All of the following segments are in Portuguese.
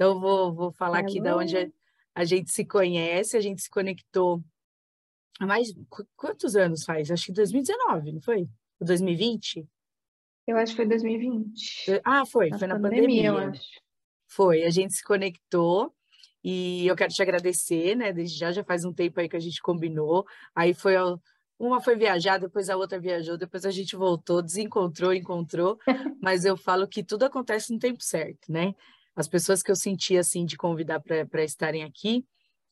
então, vou, vou falar aqui de onde a gente se conhece, a gente se conectou há mais. Quantos anos faz? Acho que 2019, não foi? 2020? Eu acho que foi 2020. Ah, foi, na foi na pandemia, pandemia, eu acho. Foi, a gente se conectou e eu quero te agradecer, né? Desde já, já faz um tempo aí que a gente combinou. Aí foi uma foi viajar, depois a outra viajou, depois a gente voltou, desencontrou, encontrou, mas eu falo que tudo acontece no tempo certo, né? As pessoas que eu senti assim de convidar para estarem aqui,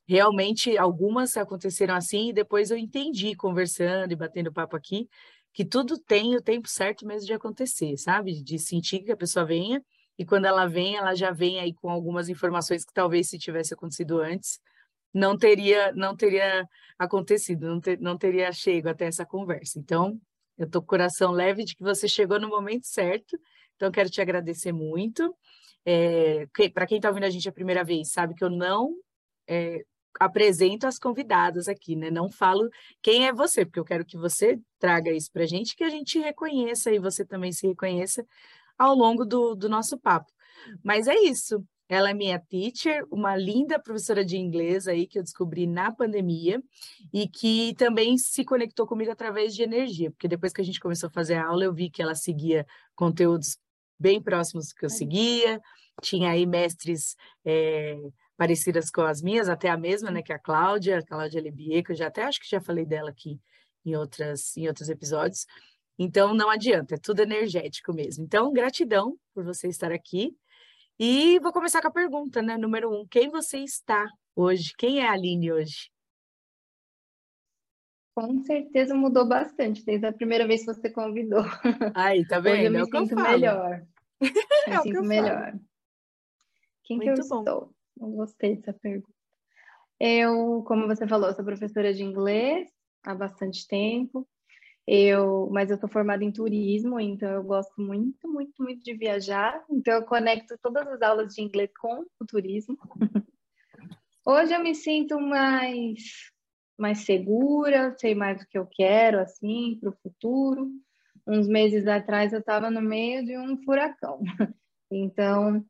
realmente algumas aconteceram assim e depois eu entendi conversando e batendo papo aqui que tudo tem o tempo certo mesmo de acontecer, sabe? De sentir que a pessoa venha e quando ela vem, ela já vem aí com algumas informações que talvez se tivesse acontecido antes, não teria não teria acontecido, não, ter, não teria chego até essa conversa. Então, eu tô com o coração leve de que você chegou no momento certo. Então, quero te agradecer muito. É, que, Para quem está ouvindo a gente a primeira vez, sabe que eu não é, apresento as convidadas aqui, né? Não falo quem é você, porque eu quero que você traga isso para a gente, que a gente reconheça e você também se reconheça ao longo do, do nosso papo. Mas é isso. Ela é minha teacher, uma linda professora de inglês aí que eu descobri na pandemia e que também se conectou comigo através de energia, porque depois que a gente começou a fazer a aula, eu vi que ela seguia conteúdos bem próximos que eu seguia, tinha aí mestres é, parecidas com as minhas, até a mesma, né, que a Cláudia, a Cláudia Lebier, que eu já até acho que já falei dela aqui em, outras, em outros episódios. Então, não adianta, é tudo energético mesmo. Então, gratidão por você estar aqui. E vou começar com a pergunta, né? Número um, quem você está hoje? Quem é a Aline hoje? Com certeza mudou bastante desde a primeira vez que você convidou. Aí, tá vendo? Hoje eu me é sinto melhor. Me é sinto melhor. Falo. Quem Muito que eu bom. estou? Eu gostei dessa pergunta. Eu, como você falou, sou professora de inglês há bastante tempo. Eu, mas eu sou formada em turismo, então eu gosto muito, muito, muito de viajar. Então eu conecto todas as aulas de inglês com o turismo. Hoje eu me sinto mais mais segura, sei mais o que eu quero assim para o futuro. Uns meses atrás eu estava no meio de um furacão. Então,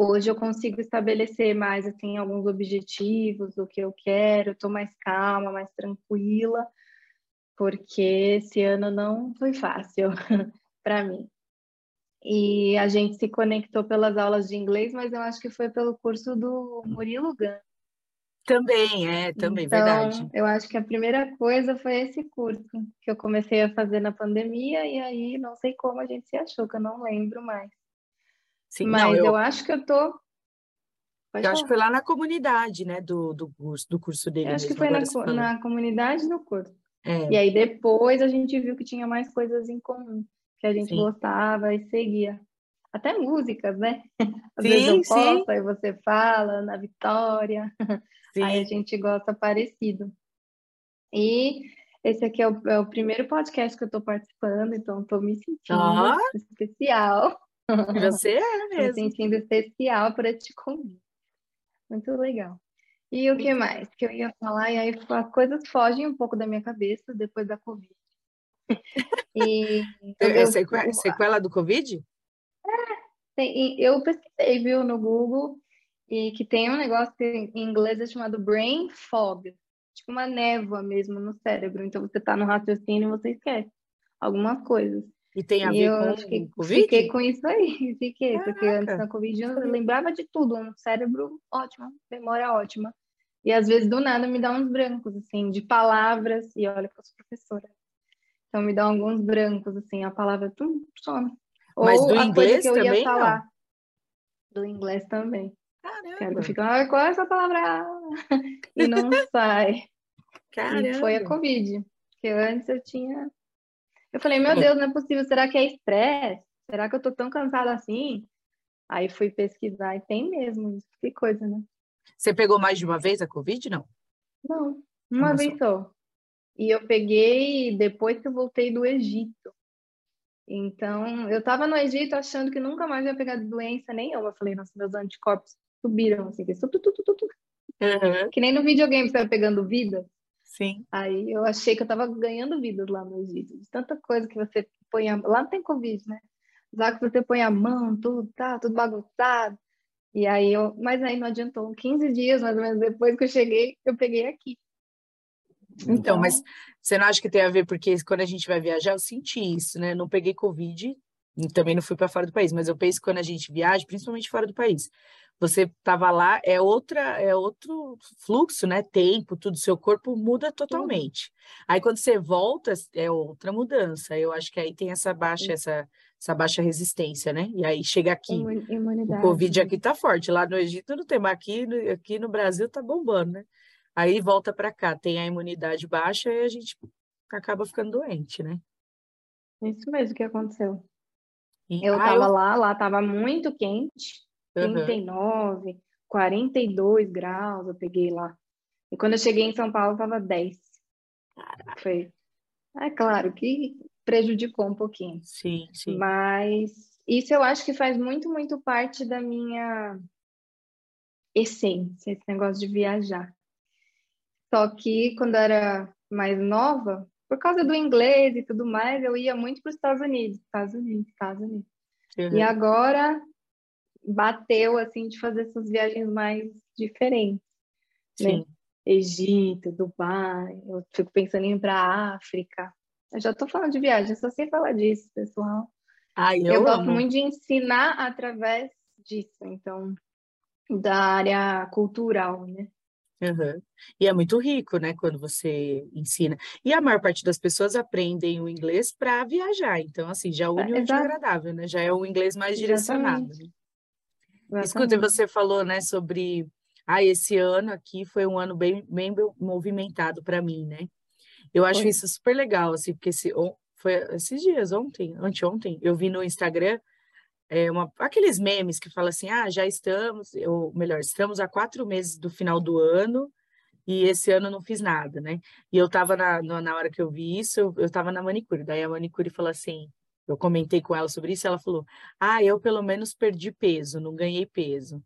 Hoje eu consigo estabelecer mais assim alguns objetivos, o que eu quero, estou mais calma, mais tranquila, porque esse ano não foi fácil para mim. E a gente se conectou pelas aulas de inglês, mas eu acho que foi pelo curso do Murilo Gun. Também, é, também, então, verdade. Eu acho que a primeira coisa foi esse curso que eu comecei a fazer na pandemia, e aí não sei como a gente se achou, que eu não lembro mais. Sim, Mas não, eu... eu... acho que eu tô. Pode eu falar. acho que foi lá na comunidade, né, do, do curso, do curso dele. Eu acho mesmo, que foi na, na comunidade do curso. É. E aí depois a gente viu que tinha mais coisas em comum, que a gente sim. gostava e seguia. Até músicas, né? Às sim, vezes eu posto, sim. aí você fala na Vitória. Sim. Aí a gente gosta parecido. E esse aqui é o, é o primeiro podcast que eu estou participando, então estou me sentindo especial. Você é mesmo. Me sentindo especial para te convite. Muito legal. E o que mais que eu ia falar? E aí as coisas fogem um pouco da minha cabeça depois da Covid. E, é, sequela, sequela do Covid? É, tem, eu pesquisei, viu, no Google, e que tem um negócio que em inglês é chamado brain fog, tipo uma névoa mesmo no cérebro. Então você está no raciocínio e você esquece algumas coisas. E tem a ver eu com que Covid? Fiquei com isso aí, fiquei, Caraca. porque antes da Covid eu lembrava de tudo, um cérebro ótimo, memória ótima. E às vezes do nada me dá uns brancos, assim, de palavras, e olha que eu sou professora. Então me dá alguns brancos, assim, a palavra tudo some. Mas Ou do inglês que eu também, ia falar. Não. Do inglês também. Caramba. Fica, ah, qual é essa palavra? e não sai. Caramba. E foi a Covid. Porque antes eu tinha eu falei, meu Deus, não é possível. Será que é estresse? Será que eu tô tão cansada assim? Aí fui pesquisar e tem mesmo que coisa, né? Você pegou mais de uma vez a Covid, não? Não, uma vez só. E eu peguei depois que eu voltei do Egito. Então, eu estava no Egito achando que nunca mais ia pegar doença nenhuma. Eu falei, nossa, meus anticorpos subiram, assim, que, tu, tu, tu, tu, uhum. que nem no videogame você vai pegando vida. Sim. Aí eu achei que eu estava ganhando vidas lá no Egito. De tanta coisa que você põe a... Lá não tem Covid, né? Já que você põe a mão, tudo, tá, tudo bagunçado. E aí eu... Mas aí não adiantou. 15 dias, mais ou menos, depois que eu cheguei, eu peguei aqui. Então, então, mas você não acha que tem a ver porque quando a gente vai viajar, eu senti isso, né? Não peguei Covid também não fui para fora do país, mas eu penso que quando a gente viaja, principalmente fora do país, você estava lá, é outra, é outro fluxo, né? Tempo, tudo, seu corpo muda totalmente. Aí quando você volta, é outra mudança. Eu acho que aí tem essa baixa, essa, essa baixa resistência, né? E aí chega aqui, Imunidade. o Covid aqui tá forte, lá no Egito não tem, mas aqui, aqui no Brasil tá bombando, né? Aí volta para cá, tem a imunidade baixa e a gente acaba ficando doente, né? Isso mesmo que aconteceu. E... Eu estava ah, eu... lá, lá estava muito quente, uhum. 39, 42 graus, eu peguei lá. E quando eu cheguei em São Paulo, estava 10. Foi. É claro que prejudicou um pouquinho. Sim, sim. Mas isso eu acho que faz muito, muito parte da minha essência, esse negócio de viajar. Só que quando eu era mais nova, por causa do inglês e tudo mais, eu ia muito para os Estados Unidos, Estados Unidos, Estados Unidos. Uhum. E agora bateu assim de fazer essas viagens mais diferentes, né? Sim. né? Egito, Dubai, eu fico pensando em ir para a África. Eu já estou falando de viagem, só sei falar disso, pessoal. Ai, eu, eu gosto muito de ensinar através disso, então, da área cultural, né? Uhum. E é muito rico, né, quando você ensina. E a maior parte das pessoas aprendem o inglês para viajar, então, assim, já une o agradável, né? Já é o inglês mais direcionado. Né? Escuta, você falou, né, sobre. Ah, esse ano aqui foi um ano bem, bem movimentado para mim, né? Eu acho foi. isso super legal, assim, porque esse, foi esses dias, ontem, anteontem, eu vi no Instagram é uma, aqueles memes que falam assim, ah, já estamos, ou melhor, estamos há quatro meses do final do ano e esse ano não fiz nada, né? E eu estava na, na hora que eu vi isso, eu, estava na manicure, daí a manicure falou assim, eu comentei com ela sobre isso, ela falou, ah, eu pelo menos perdi peso, não ganhei peso.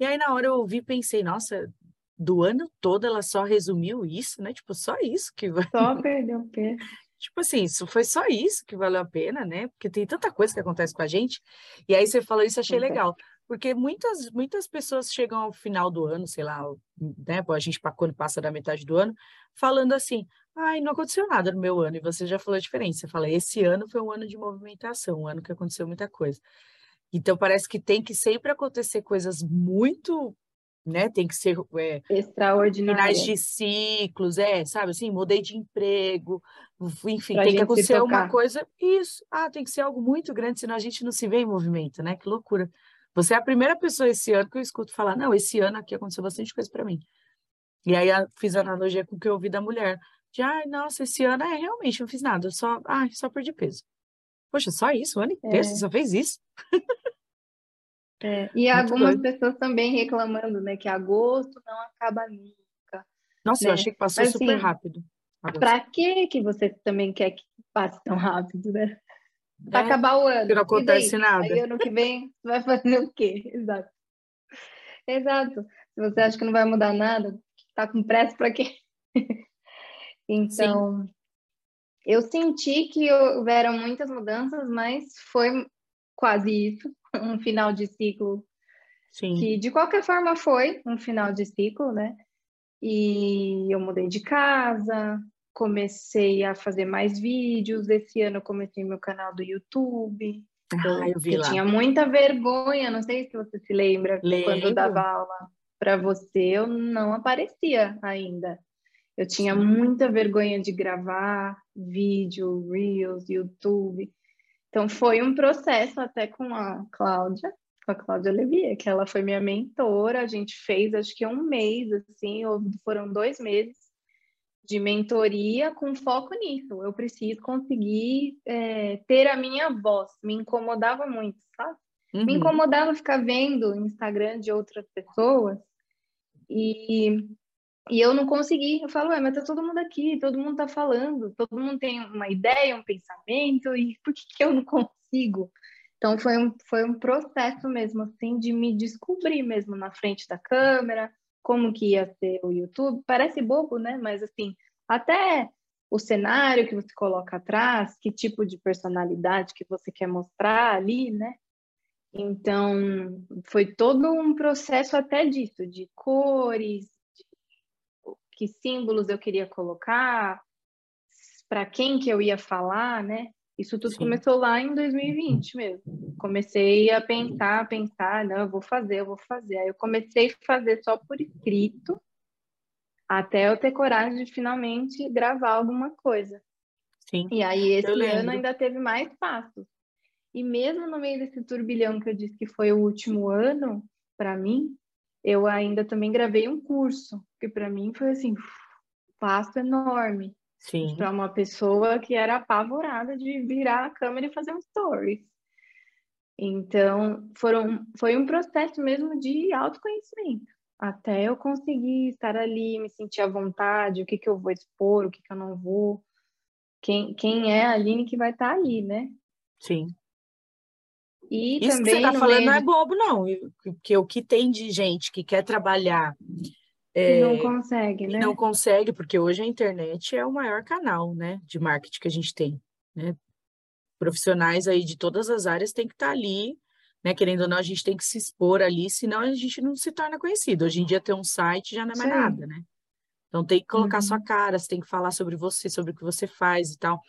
E aí na hora eu ouvi pensei, nossa, do ano todo ela só resumiu isso, né? Tipo, só isso que vai. Só perdeu peso. Tipo assim, isso foi só isso que valeu a pena, né? Porque tem tanta coisa que acontece com a gente. E aí você falou isso, achei legal. Porque muitas, muitas pessoas chegam ao final do ano, sei lá, né? A gente, quando passa da metade do ano, falando assim, ai, não aconteceu nada no meu ano. E você já falou a diferença. Você fala, esse ano foi um ano de movimentação, um ano que aconteceu muita coisa. Então, parece que tem que sempre acontecer coisas muito né? Tem que ser é, extraordinário. Finais de ciclos, é, sabe assim, mudei de emprego, enfim, pra tem que acontecer uma coisa. Isso, ah, tem que ser algo muito grande, senão a gente não se vê em movimento, né? Que loucura. Você é a primeira pessoa esse ano que eu escuto falar, não, esse ano aqui aconteceu bastante coisa para mim. E aí eu fiz analogia com o que eu ouvi da mulher. De, ai, nossa, esse ano é realmente não fiz nada, só, ai, só perdi peso. Poxa, só isso, o ano inteiro, é. você só fez isso. É, e Muito algumas doido. pessoas também reclamando, né, que agosto não acaba nunca. Nossa, né? eu achei que passou Mas, super assim, rápido. Para que que você também quer que passe tão rápido, né? Para é, acabar o ano. Não acontece nada. Aí ano que vem vai fazer o quê? Exato. Exato. Se você acha que não vai mudar nada, tá com pressa para quê? então, Sim. eu senti que houveram muitas mudanças, mas foi quase isso um final de ciclo Sim. que de qualquer forma foi um final de ciclo, né? E eu mudei de casa, comecei a fazer mais vídeos. Esse ano comecei meu canal do YouTube. Ah, eu vi lá. tinha muita vergonha, não sei se você se lembra, Lembro. quando eu dava aula para você, eu não aparecia ainda. Eu tinha Sim. muita vergonha de gravar vídeo, Reels, YouTube. Então foi um processo até com a Cláudia, com a Cláudia Levier, que ela foi minha mentora. A gente fez acho que um mês, assim, ou foram dois meses de mentoria com foco nisso. Eu preciso conseguir é, ter a minha voz. Me incomodava muito, sabe? Uhum. Me incomodava ficar vendo o Instagram de outras pessoas e, e eu não consegui. Eu falo, ué, mas tá todo mundo aqui, todo mundo tá falando, todo mundo tem uma ideia, um pensamento, e por que, que eu não consigo? Então foi um, foi um processo mesmo, assim, de me descobrir mesmo na frente da câmera, como que ia ser o YouTube. Parece bobo, né? Mas assim, até o cenário que você coloca atrás, que tipo de personalidade que você quer mostrar ali, né? Então, foi todo um processo até disso, de cores, de que símbolos eu queria colocar, para quem que eu ia falar, né? Isso tudo Sim. começou lá em 2020 mesmo. Comecei a pensar, a pensar, não, eu vou fazer, eu vou fazer. Aí eu comecei a fazer só por escrito, até eu ter coragem de finalmente gravar alguma coisa. Sim. E aí esse ano ainda teve mais passos. E mesmo no meio desse turbilhão que eu disse que foi o último ano para mim, eu ainda também gravei um curso, que para mim foi assim, um passo enorme. Para uma pessoa que era apavorada de virar a câmera e fazer um stories. Então, foram, foi um processo mesmo de autoconhecimento até eu conseguir estar ali, me sentir à vontade, o que, que eu vou expor, o que, que eu não vou, quem, quem é a Aline que vai estar ali, né? Sim. E Isso também que você está falando não é bobo, não, porque o que tem de gente que quer trabalhar é, não consegue, né? Não consegue, porque hoje a internet é o maior canal, né, de marketing que a gente tem, né? Profissionais aí de todas as áreas têm que estar ali né? Querendo ou não, a gente tem que se expor ali, senão a gente não se torna conhecido. Hoje em dia ter um site já não é mais Sim. nada, né? Então tem que colocar uhum. sua cara, você tem que falar sobre você, sobre o que você faz e tal.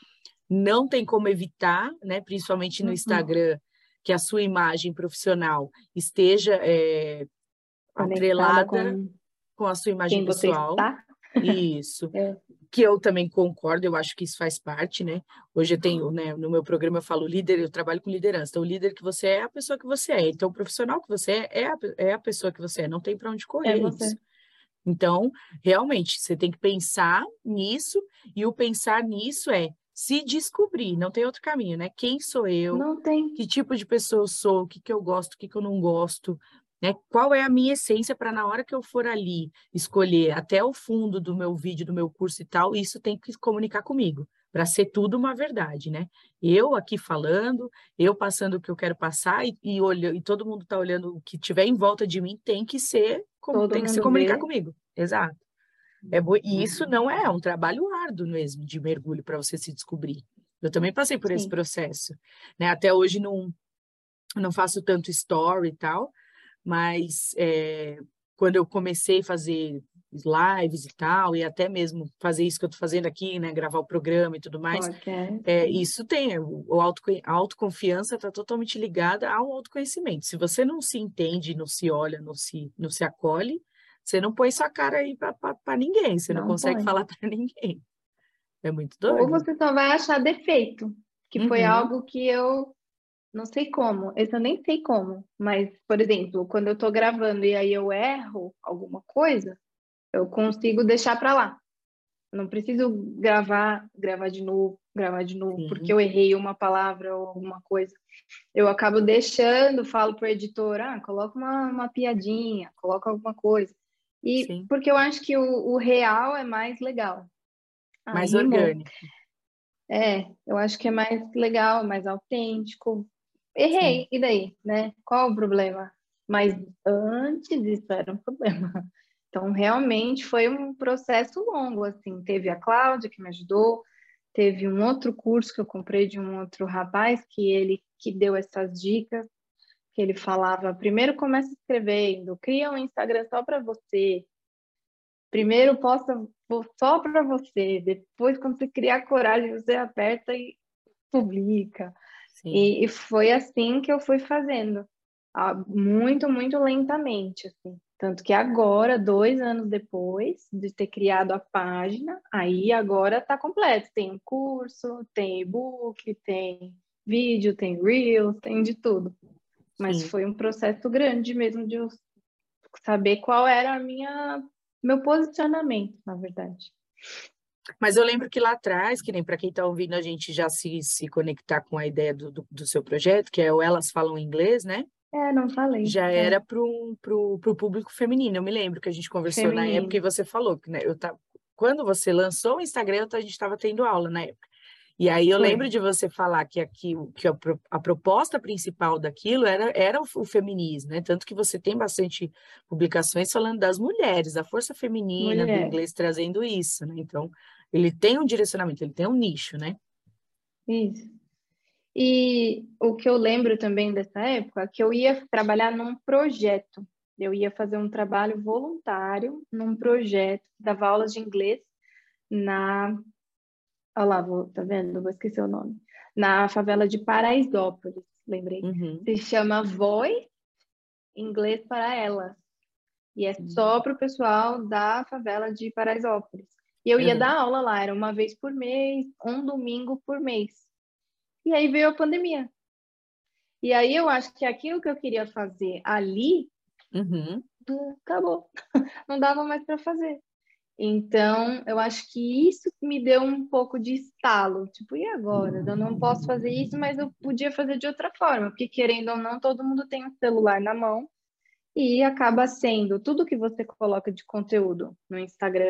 Não tem como evitar, né? Principalmente no uhum. Instagram, que a sua imagem profissional esteja é, atrelada com, com, a sua imagem pessoal. Isso. é que eu também concordo, eu acho que isso faz parte, né? Hoje eu tenho, né, no meu programa eu falo líder, eu trabalho com liderança. Então, o líder que você é é a pessoa que você é. Então, o profissional que você é é a, é a pessoa que você é, não tem para onde correr. É isso. Então, realmente, você tem que pensar nisso, e o pensar nisso é se descobrir, não tem outro caminho, né? Quem sou eu? Não tem. Que tipo de pessoa eu sou? O que, que eu gosto, o que, que eu não gosto? Né? Qual é a minha essência para na hora que eu for ali escolher até o fundo do meu vídeo, do meu curso e tal, isso tem que comunicar comigo, para ser tudo uma verdade, né? Eu aqui falando, eu passando o que eu quero passar e, e, olho, e todo mundo está olhando o que tiver em volta de mim tem que ser, como, tem que se comunicar vê. comigo. Exato. É e isso uhum. não é um trabalho árduo mesmo de mergulho para você se descobrir. Eu também passei por Sim. esse processo, né? Até hoje não não faço tanto story e tal, mas é, quando eu comecei a fazer lives e tal, e até mesmo fazer isso que eu estou fazendo aqui, né, gravar o programa e tudo mais, é, isso tem, o auto, a autoconfiança está totalmente ligada ao autoconhecimento. Se você não se entende, não se olha, não se, não se acolhe, você não põe sua cara aí para ninguém, você não, não consegue falar para ninguém. É muito doido. Ou você só vai achar defeito, que uhum. foi algo que eu não sei como, esse eu nem sei como, mas, por exemplo, quando eu estou gravando e aí eu erro alguma coisa, eu consigo deixar para lá. não preciso gravar, gravar de novo, gravar de novo, Sim. porque eu errei uma palavra ou alguma coisa. Eu acabo deixando, falo para o editor, ah, coloca uma, uma piadinha, coloca alguma coisa. E Sim. porque eu acho que o, o real é mais legal. Mais Aí, orgânico. É, eu acho que é mais legal, mais autêntico. Errei, Sim. e daí, né? Qual o problema? Mas antes isso era um problema. Então, realmente foi um processo longo, assim. Teve a Cláudia que me ajudou, teve um outro curso que eu comprei de um outro rapaz que ele que deu essas dicas, que ele falava, primeiro começa escrevendo, cria um Instagram só para você. Primeiro posta só para você, depois quando você criar coragem, você aperta e publica. E, e, foi assim que eu fui fazendo, muito, muito lentamente, assim. Tanto que agora, dois anos depois de ter criado a página, aí agora está completo. Tem um curso, tem e-book, tem vídeo, tem Reels, tem de tudo. Mas Sim. foi um processo grande mesmo de saber qual era a minha meu posicionamento, na verdade. Mas eu lembro que lá atrás, que nem para quem está ouvindo a gente já se, se conectar com a ideia do, do, do, seu projeto, que é o Elas Falam Inglês, né? É, não falei. Já é. era para o público feminino. Eu me lembro que a gente conversou feminino. na época e você falou que né, eu tá, quando você lançou o Instagram, a gente estava tendo aula na época. E aí eu Foi. lembro de você falar que aqui que a, a, proposta principal daquilo era, era o, o, feminismo, né? Tanto que você tem bastante publicações falando das mulheres, da força feminina Mulher. do inglês trazendo isso, né? Então, ele tem um direcionamento, ele tem um nicho, né? Isso. E o que eu lembro também dessa época, é que eu ia trabalhar num projeto. Eu ia fazer um trabalho voluntário num projeto, dava aulas de inglês na Olha lá, vou, tá vendo? Vou esquecer o nome. Na favela de Paraisópolis, lembrei. Uhum. Se chama Voice, inglês para elas. E é uhum. só para o pessoal da favela de Paraisópolis. E eu ia uhum. dar aula lá, era uma vez por mês, um domingo por mês. E aí veio a pandemia. E aí eu acho que aquilo que eu queria fazer ali, uhum. acabou. Não dava mais para fazer. Então, eu acho que isso me deu um pouco de estalo. Tipo, e agora? Eu não posso fazer isso, mas eu podia fazer de outra forma, porque querendo ou não, todo mundo tem um celular na mão e acaba sendo tudo que você coloca de conteúdo no Instagram,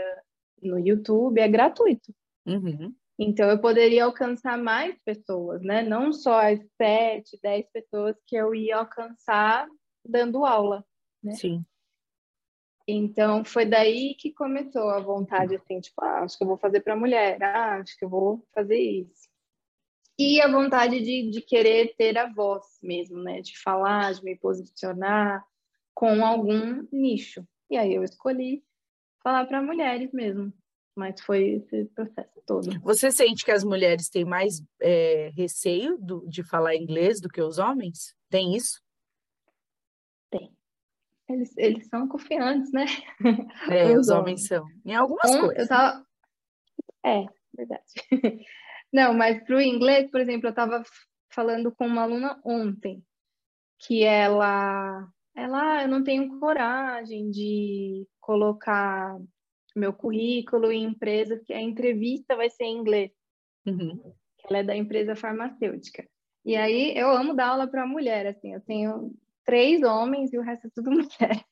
no YouTube, é gratuito. Uhum. Então, eu poderia alcançar mais pessoas, né? Não só as sete, dez pessoas que eu ia alcançar dando aula, né? Sim. Então, foi daí que começou a vontade, assim, tipo, ah, acho que eu vou fazer para mulher, ah, acho que eu vou fazer isso. E a vontade de, de querer ter a voz mesmo, né? De falar, de me posicionar com algum nicho. E aí eu escolhi falar para mulheres mesmo. Mas foi esse processo todo. Você sente que as mulheres têm mais é, receio do, de falar inglês do que os homens? Tem isso? Eles, eles são confiantes, né? É, os, os homens são. Em algumas um, coisas. Eu tava... É, verdade. Não, mas para o inglês, por exemplo, eu estava falando com uma aluna ontem, que ela, ela, ah, eu não tenho coragem de colocar meu currículo em empresa, que a entrevista vai ser em inglês. Uhum. Ela é da empresa farmacêutica. E aí eu amo dar aula para mulher, assim, eu tenho três homens e o resto é tudo mulher.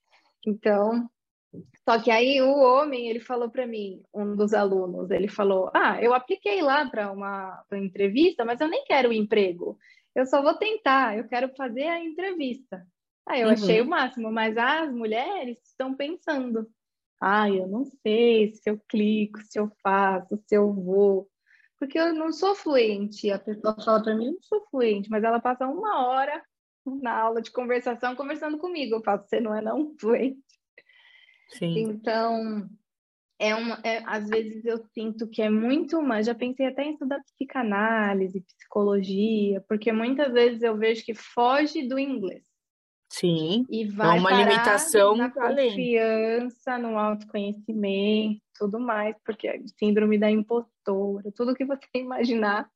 Então, só que aí o homem, ele falou para mim, um dos alunos, ele falou: "Ah, eu apliquei lá para uma pra entrevista, mas eu nem quero o emprego. Eu só vou tentar, eu quero fazer a entrevista". Aí eu uhum. achei o máximo, mas as mulheres estão pensando: "Ah, eu não sei se eu clico, se eu faço, se eu vou" porque eu não sou fluente. A pessoa fala para mim, eu não sou fluente, mas ela passa uma hora na aula de conversação conversando comigo. Eu falo, você não é não fluente. Sim. Então, é uma, é, às vezes eu sinto que é muito mais. Já pensei até em estudar psicanálise, psicologia, porque muitas vezes eu vejo que foge do inglês. Sim. E vai é uma limitação na confiança, além. no autoconhecimento, tudo mais, porque é síndrome da impostora, tudo que você imaginar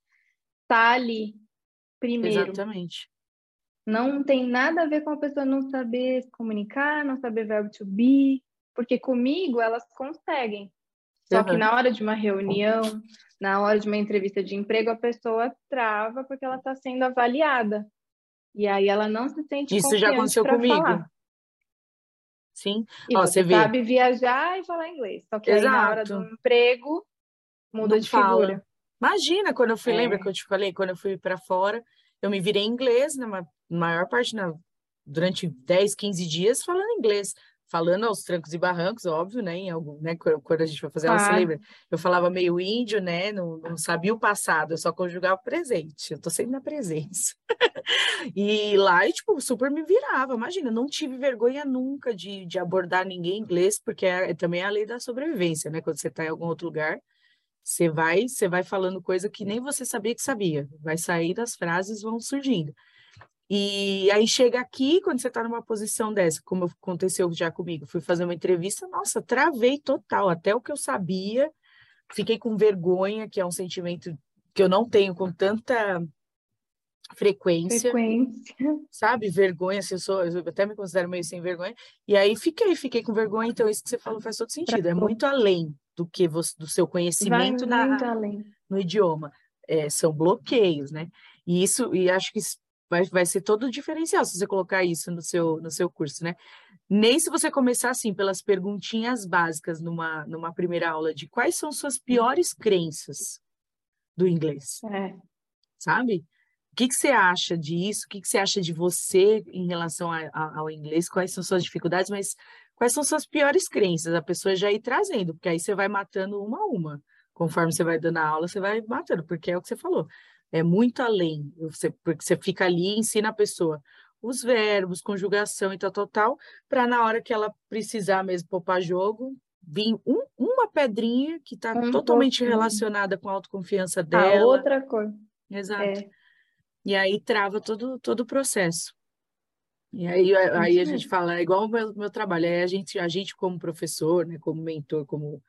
tá ali primeiro. Exatamente. Não tem nada a ver com a pessoa não saber se comunicar, não saber verbo to be, porque comigo elas conseguem. Só uhum. que na hora de uma reunião, na hora de uma entrevista de emprego, a pessoa trava porque ela está sendo avaliada. E aí ela não se sente Isso já aconteceu comigo. Falar. Sim. E Ó, você, você sabe viajar e falar inglês. Só que aí na hora do emprego muda não de fala. figura. Imagina quando eu fui, é. lembra que eu te falei, quando eu fui para fora, eu me virei inglês, na né, maior parte, na, durante 10, 15 dias, falando inglês. Falando aos trancos e barrancos, óbvio, né? Em algum, né quando a gente vai fazer aula, você lembra? Eu falava meio índio, né? Não, não sabia o passado, eu só conjugava o presente. Eu tô sempre na presença. e lá, eu, tipo, super me virava. Imagina, não tive vergonha nunca de, de abordar ninguém em inglês, porque é, é também é a lei da sobrevivência, né? Quando você está em algum outro lugar, você vai, você vai falando coisa que nem você sabia que sabia. Vai sair das frases, vão surgindo. E aí chega aqui, quando você está numa posição dessa, como aconteceu já comigo, fui fazer uma entrevista, nossa, travei total, até o que eu sabia, fiquei com vergonha, que é um sentimento que eu não tenho com tanta frequência, frequência. sabe? Vergonha, assim, eu, sou, eu até me considero meio sem vergonha, e aí fiquei, fiquei com vergonha, então isso que você falou faz todo sentido, é muito além do que você, do seu conhecimento na, no idioma. É, são bloqueios, né? E isso, e acho que vai, vai ser todo o diferencial se você colocar isso no seu, no seu curso, né? Nem se você começar assim, pelas perguntinhas básicas numa, numa primeira aula de quais são suas piores crenças do inglês. É. Sabe? O que, que você acha disso? O que, que você acha de você em relação a, a, ao inglês? Quais são suas dificuldades? Mas quais são suas piores crenças? A pessoa já ir trazendo, porque aí você vai matando uma a uma. Conforme você vai dando a aula, você vai matando, porque é o que você falou. É muito além, você, porque você fica ali e ensina a pessoa os verbos, conjugação e tal, tal, tal, para na hora que ela precisar mesmo poupar jogo, vir um, uma pedrinha que está um totalmente pouquinho. relacionada com a autoconfiança dela. A outra coisa. Exato. É. E aí trava todo, todo o processo. E aí, aí a gente fala, é igual o meu, meu trabalho, é a gente, a gente como professor, né, como mentor, como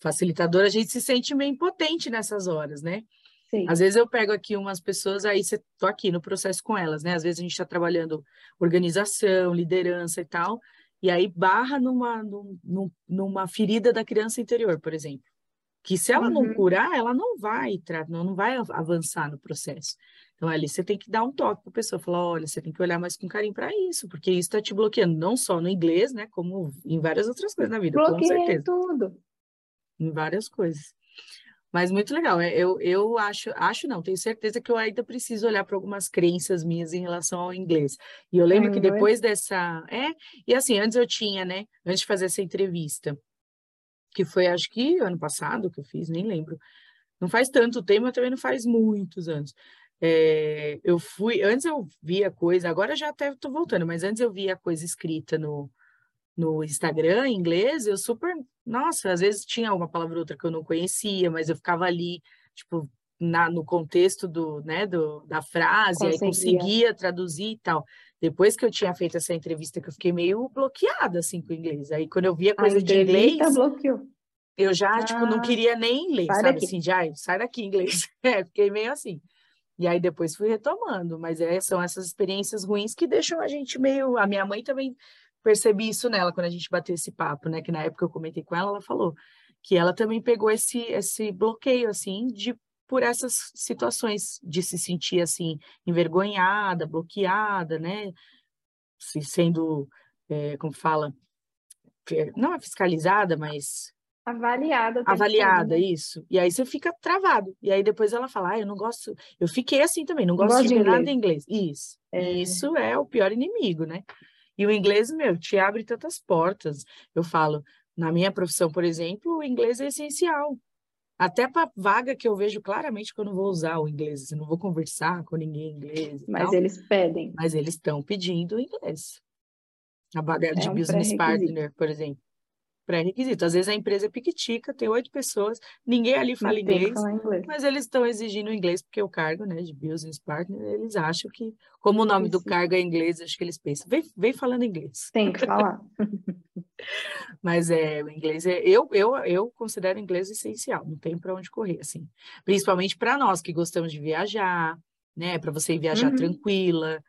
facilitador, a gente se sente meio impotente nessas horas, né? Sim. Às vezes eu pego aqui umas pessoas, aí você tô aqui no processo com elas, né? Às vezes a gente está trabalhando organização, liderança e tal, e aí barra numa, num, numa ferida da criança interior, por exemplo. Que se ela uhum. não curar, ela não vai, não, não vai avançar no processo. Então, ali você tem que dar um toque para a pessoa, falar, olha, você tem que olhar mais com carinho para isso, porque isso está te bloqueando, não só no inglês, né, como em várias outras coisas na vida, Bloqueia com certeza. tudo. Em várias coisas. Mas muito legal. É, eu, eu acho, acho não, tenho certeza que eu ainda preciso olhar para algumas crenças minhas em relação ao inglês. E eu lembro que depois dessa. É, e assim, antes eu tinha, né? Antes de fazer essa entrevista, que foi acho que ano passado que eu fiz, nem lembro. Não faz tanto tempo, mas também não faz muitos anos. É, eu fui, antes eu via coisa, agora já até estou voltando, mas antes eu via coisa escrita no, no Instagram em inglês, eu super, nossa, às vezes tinha uma palavra ou outra que eu não conhecia, mas eu ficava ali, tipo, na, no contexto do, né, do, da frase, conseguia. aí conseguia traduzir e tal. Depois que eu tinha feito essa entrevista, que eu fiquei meio bloqueada, assim, com o inglês. Aí, quando eu via coisa de inglês... bloqueou. Eu já, ah, tipo, não ah, queria nem ler, sabe? Daqui. Assim, já, sai daqui, inglês. É, fiquei meio assim. E aí, depois fui retomando. Mas é, são essas experiências ruins que deixam a gente meio... A minha mãe também percebi isso nela quando a gente bateu esse papo, né? Que na época eu comentei com ela, ela falou que ela também pegou esse esse bloqueio assim de por essas situações de se sentir assim envergonhada, bloqueada, né? Se sendo é, como fala, não é fiscalizada, mas avaliada. Avaliada, isso. E aí você fica travado. E aí depois ela fala, ah, eu não gosto. Eu fiquei assim também, não gosto, gosto de, de nada em inglês. Isso. É. Isso é o pior inimigo, né? E o inglês, meu, te abre tantas portas. Eu falo, na minha profissão, por exemplo, o inglês é essencial. Até para vaga que eu vejo claramente que eu não vou usar o inglês, eu não vou conversar com ninguém em inglês. Mas tal. eles pedem. Mas eles estão pedindo inglês. A vaga é de um business partner, por exemplo pré-requisito. Às vezes a empresa é piquitica, tem oito pessoas, ninguém ali fala inglês, inglês, mas eles estão exigindo inglês porque o cargo, né, de business partner, eles acham que, como o nome Isso. do cargo é inglês, acho que eles pensam, vem, vem falando inglês. Tem que falar. mas é, o inglês é, eu, eu, eu considero inglês essencial, não tem para onde correr, assim. Principalmente para nós que gostamos de viajar, né, para você viajar uhum. tranquila,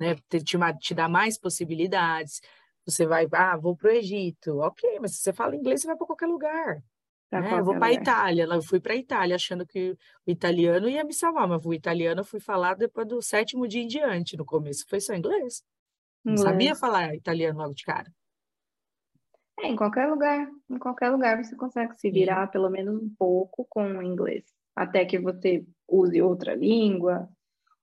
né, te, te, te dar mais possibilidades. Você vai, ah, vou para o Egito. Ok, mas se você fala inglês, você vai para qualquer lugar. Né? Eu vou para a Itália. Eu fui para a Itália achando que o italiano ia me salvar, mas o italiano eu fui falar depois do sétimo dia em diante. No começo foi só inglês. Não inglês. sabia falar italiano logo de cara. É, em qualquer lugar. Em qualquer lugar você consegue se virar Sim. pelo menos um pouco com o inglês. Até que você use outra língua,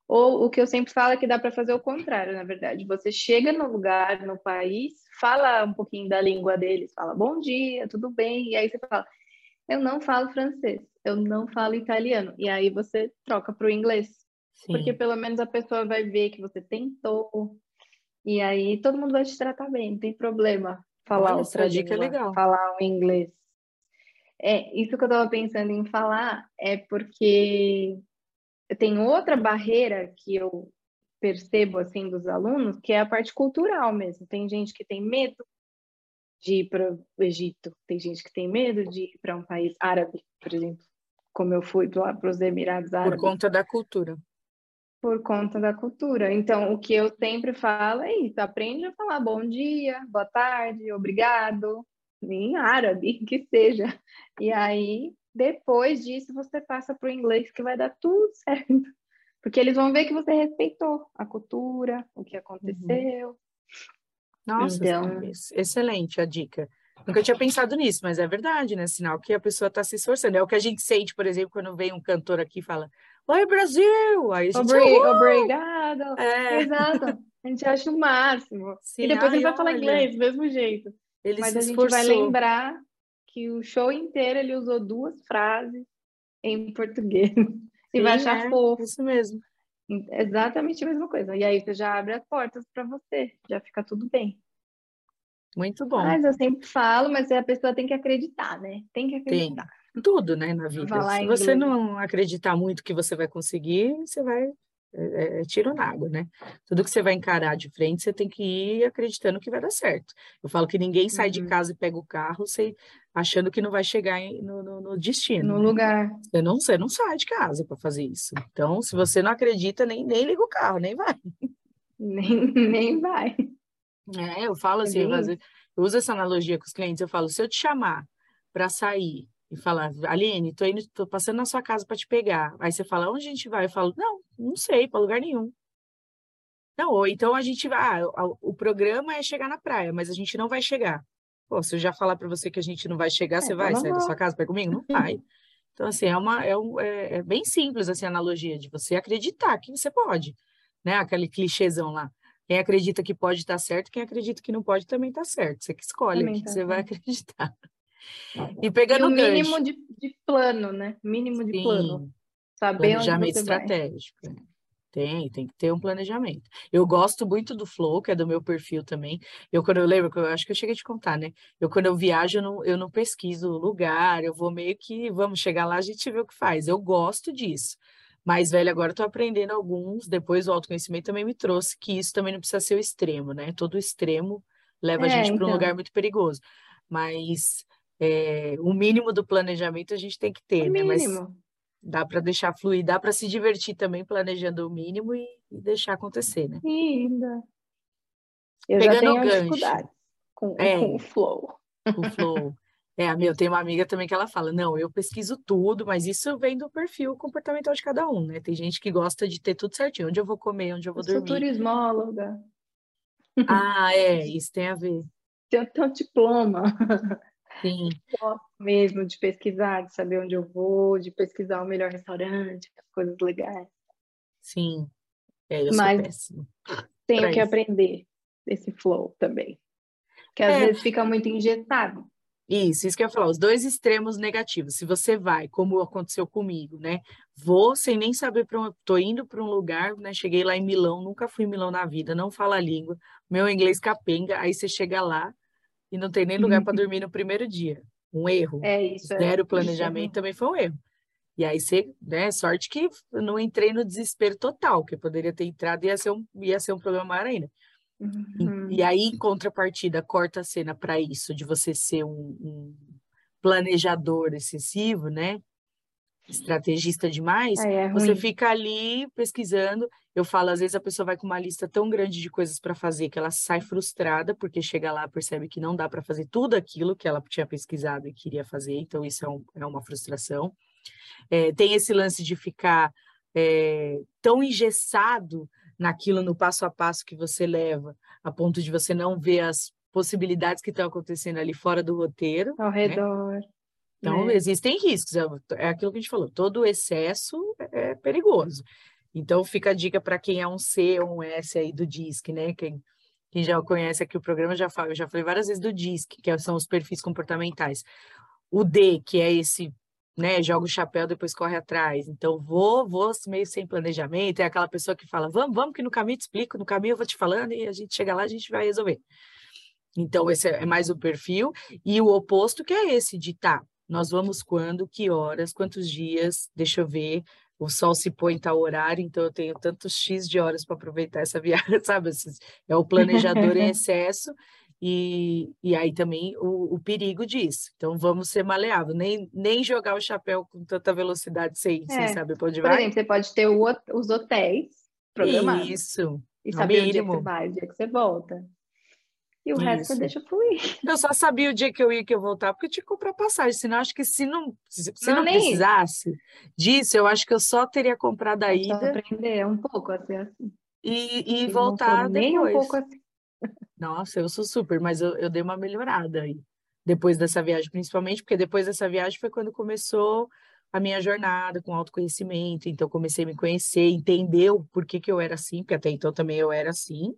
ou o que eu sempre falo é que dá para fazer o contrário, na verdade. Você chega no lugar, no país, fala um pouquinho da língua deles, fala bom dia, tudo bem, e aí você fala, eu não falo francês, eu não falo italiano, e aí você troca para o inglês, Sim. porque pelo menos a pessoa vai ver que você tentou, e aí todo mundo vai te tratar bem, não tem problema falar Olha, outra dica é língua, legal. falar o inglês. É, isso que eu estava pensando em falar é porque tem outra barreira que eu percebo assim dos alunos, que é a parte cultural mesmo. Tem gente que tem medo de ir para o Egito, tem gente que tem medo de ir para um país árabe, por exemplo, como eu fui para os Emirados Árabes. Por conta da cultura. Por conta da cultura. Então, o que eu sempre falo é isso: aprende a falar bom dia, boa tarde, obrigado, em árabe, que seja. E aí, depois disso, você passa para o inglês, que vai dar tudo certo. Porque eles vão ver que você respeitou a cultura, o que aconteceu. Uhum. Nossa, então... excelente a dica. Nunca tinha pensado nisso, mas é verdade, né? Sinal que a pessoa está se esforçando. É o que a gente sente, por exemplo, quando vem um cantor aqui e fala Oi, Brasil! Aí a gente, Obrig Obrigado! É. Exato. A gente acha o máximo. Sim, e depois ai, ele vai olha. falar inglês do mesmo jeito. Ele mas a gente vai lembrar que o show inteiro ele usou duas frases em português. E vai achar é, fofo. Isso mesmo. Exatamente a mesma coisa. E aí você já abre as portas para você, já fica tudo bem. Muito bom. Mas eu sempre falo, mas a pessoa tem que acreditar, né? Tem que acreditar. Tem. Tudo, né, na vida. Se você não acreditar muito que você vai conseguir, você vai é, é, tiro na água, né? Tudo que você vai encarar de frente, você tem que ir acreditando que vai dar certo. Eu falo que ninguém sai uhum. de casa e pega o carro sem, achando que não vai chegar em, no, no, no, destino. No né? lugar. Você não, você não sai de casa para fazer isso. Então, se você não acredita, nem, nem liga o carro, nem vai. Nem, nem vai. É, eu falo assim, eu, eu uso essa analogia com os clientes, eu falo, se eu te chamar para sair e falar, Aline, tô indo, tô passando na sua casa para te pegar. Aí você fala, onde a gente vai? Eu falo, não, não sei, para lugar nenhum. Não, ou então a gente vai, ah, o programa é chegar na praia, mas a gente não vai chegar. Pô, se eu já falar para você que a gente não vai chegar, é, você vai sair da sua casa para comigo? Não vai. Então, assim, é, uma, é, um, é, é, bem simples assim, a analogia de você acreditar que você pode, né? Aquele clichêzão lá. Quem acredita que pode estar tá certo, quem acredita que não pode também está certo. Você que escolhe o que, tá. que você vai acreditar. E pegando e o mínimo de, de, plano, né? Mínimo de Sim. plano. Saber planejamento estratégico. Vai. Tem, tem que ter um planejamento. Eu gosto muito do Flow, que é do meu perfil também. Eu, quando eu lembro, eu acho que eu cheguei a te contar, né? Eu, quando eu viajo, eu não, eu não pesquiso o lugar, eu vou meio que, vamos chegar lá, a gente vê o que faz. Eu gosto disso. Mas, velho, agora eu tô aprendendo alguns, depois o autoconhecimento também me trouxe que isso também não precisa ser o extremo, né? Todo extremo leva é, a gente então. para um lugar muito perigoso. Mas é, o mínimo do planejamento a gente tem que ter, o né? Mínimo. Mas dá para deixar fluir, dá para se divertir também planejando o mínimo e, e deixar acontecer, né? Linda. Eu Pegando já tenho gancho, dificuldade com, é, com o flow. O flow. É, meu, tem uma amiga também que ela fala, não, eu pesquiso tudo, mas isso vem do perfil comportamental de cada um, né? Tem gente que gosta de ter tudo certinho, onde eu vou comer, onde eu vou eu dormir. Sou turismóloga. Ah, é, isso tem a ver. Tenho um diploma. Sim. Gosto mesmo de pesquisar, de saber onde eu vou, de pesquisar o melhor restaurante, as coisas legais. Sim. É, eu Mas tenho que isso. aprender esse flow também. Que às é. vezes fica muito engessado. Isso, isso que eu ia falar, os dois extremos negativos. Se você vai, como aconteceu comigo, né? Vou sem nem saber para onde. Tô indo para um lugar, né? Cheguei lá em Milão, nunca fui em Milão na vida, não falo a língua, meu inglês capenga, aí você chega lá, e não tem nem lugar para dormir no primeiro dia. Um erro. É isso. É. Zero planejamento também foi um erro. E aí você, né, sorte que não entrei no desespero total, que poderia ter entrado e ia ser um, ia ser um problema maior ainda. Uhum. E, e, aí, em contrapartida, corta a cena para isso, de você ser um, um, planejador excessivo, né? Estrategista demais, é você fica ali pesquisando eu falo, às vezes a pessoa vai com uma lista tão grande de coisas para fazer que ela sai frustrada porque chega lá percebe que não dá para fazer tudo aquilo que ela tinha pesquisado e queria fazer, então isso é, um, é uma frustração. É, tem esse lance de ficar é, tão engessado naquilo no passo a passo que você leva, a ponto de você não ver as possibilidades que estão acontecendo ali fora do roteiro. Ao né? Então, é. existem riscos, é, é aquilo que a gente falou, todo excesso é perigoso. Então, fica a dica para quem é um C ou um S aí do DISC, né? Quem, quem já conhece aqui o programa, já fala, eu já falei várias vezes do DISC, que são os perfis comportamentais. O D, que é esse, né, joga o chapéu, depois corre atrás. Então, vou, vou meio sem planejamento, é aquela pessoa que fala, vamos, vamos, que no caminho te explico, no caminho eu vou te falando, e a gente chega lá, a gente vai resolver. Então, esse é mais o perfil. E o oposto, que é esse, de tá, nós vamos quando, que horas, quantos dias, deixa eu ver, o sol se põe em tal horário, então eu tenho tantos X de horas para aproveitar essa viagem, sabe? É o planejador em excesso, e, e aí também o, o, perigo disso. Então vamos ser maleáveis, nem, nem jogar o chapéu com tanta velocidade sem, é. sem saber para onde vai. Por exemplo, você pode ter o, os hotéis programados. Isso. E saber o dia que você vai, o dia que você volta. E o Isso. resto deixa fluir. Eu só sabia o dia que eu ia que eu voltar, porque eu tinha que comprar passagem. Senão, acho que se não, se não, não precisasse isso. disso, eu acho que eu só teria comprado a ida. Só aprender um pouco assim. E, e voltar depois. Nem um pouco assim. Nossa, eu sou super, mas eu, eu dei uma melhorada aí. Depois dessa viagem, principalmente, porque depois dessa viagem foi quando começou a minha jornada com autoconhecimento. Então, comecei a me conhecer, entender o porquê que eu era assim, porque até então também eu era assim,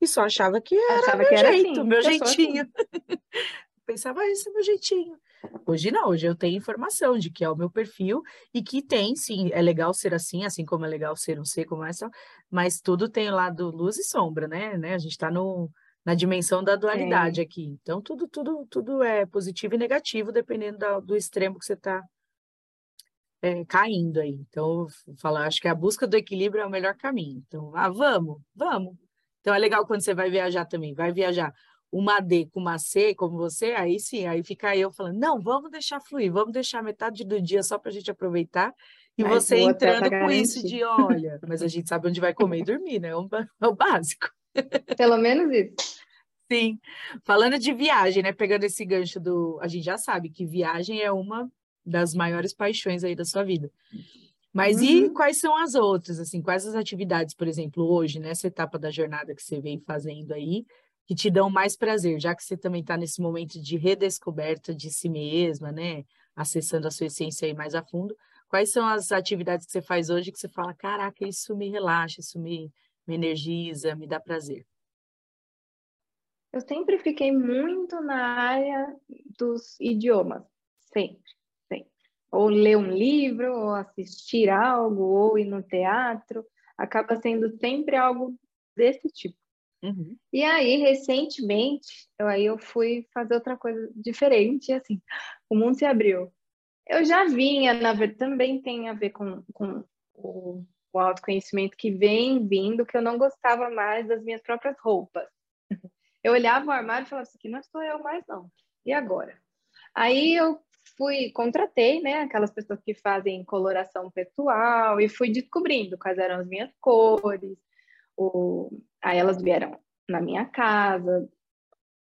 e só achava que era achava meu que era jeito, assim, meu jeitinho. Assim. Pensava, ah, esse é meu jeitinho. Hoje não, hoje eu tenho informação de que é o meu perfil e que tem, sim, é legal ser assim, assim como é legal ser um ser como essa, mas tudo tem o lado luz e sombra, né? né? A gente está na dimensão da dualidade é. aqui. Então, tudo, tudo, tudo é positivo e negativo, dependendo da, do extremo que você está é, caindo aí. Então, falar, acho que a busca do equilíbrio é o melhor caminho. Então, ah, vamos, vamos. Então é legal quando você vai viajar também, vai viajar uma D com uma C, como você, aí sim, aí fica eu falando, não, vamos deixar fluir, vamos deixar metade do dia só para a gente aproveitar, e mas você entrando com isso de, olha, mas a gente sabe onde vai comer e dormir, né? É o, é o básico. Pelo menos isso. Sim. Falando de viagem, né? Pegando esse gancho do. A gente já sabe que viagem é uma das maiores paixões aí da sua vida. Mas uhum. e quais são as outras, assim, quais as atividades, por exemplo, hoje, nessa etapa da jornada que você vem fazendo aí, que te dão mais prazer, já que você também está nesse momento de redescoberta de si mesma, né? Acessando a sua essência aí mais a fundo. Quais são as atividades que você faz hoje que você fala, caraca, isso me relaxa, isso me, me energiza, me dá prazer? Eu sempre fiquei muito na área dos idiomas, sempre ou ler um livro, ou assistir algo, ou ir no teatro, acaba sendo sempre algo desse tipo. Uhum. E aí, recentemente, eu, aí eu fui fazer outra coisa diferente, assim, o mundo se abriu. Eu já vinha, na verdade, também tem a ver com, com o, o autoconhecimento que vem vindo, que eu não gostava mais das minhas próprias roupas. Eu olhava o armário e falava assim, que não sou eu mais não. E agora? Aí eu fui, contratei, né, aquelas pessoas que fazem coloração pessoal e fui descobrindo quais eram as minhas cores. O... Aí elas vieram na minha casa,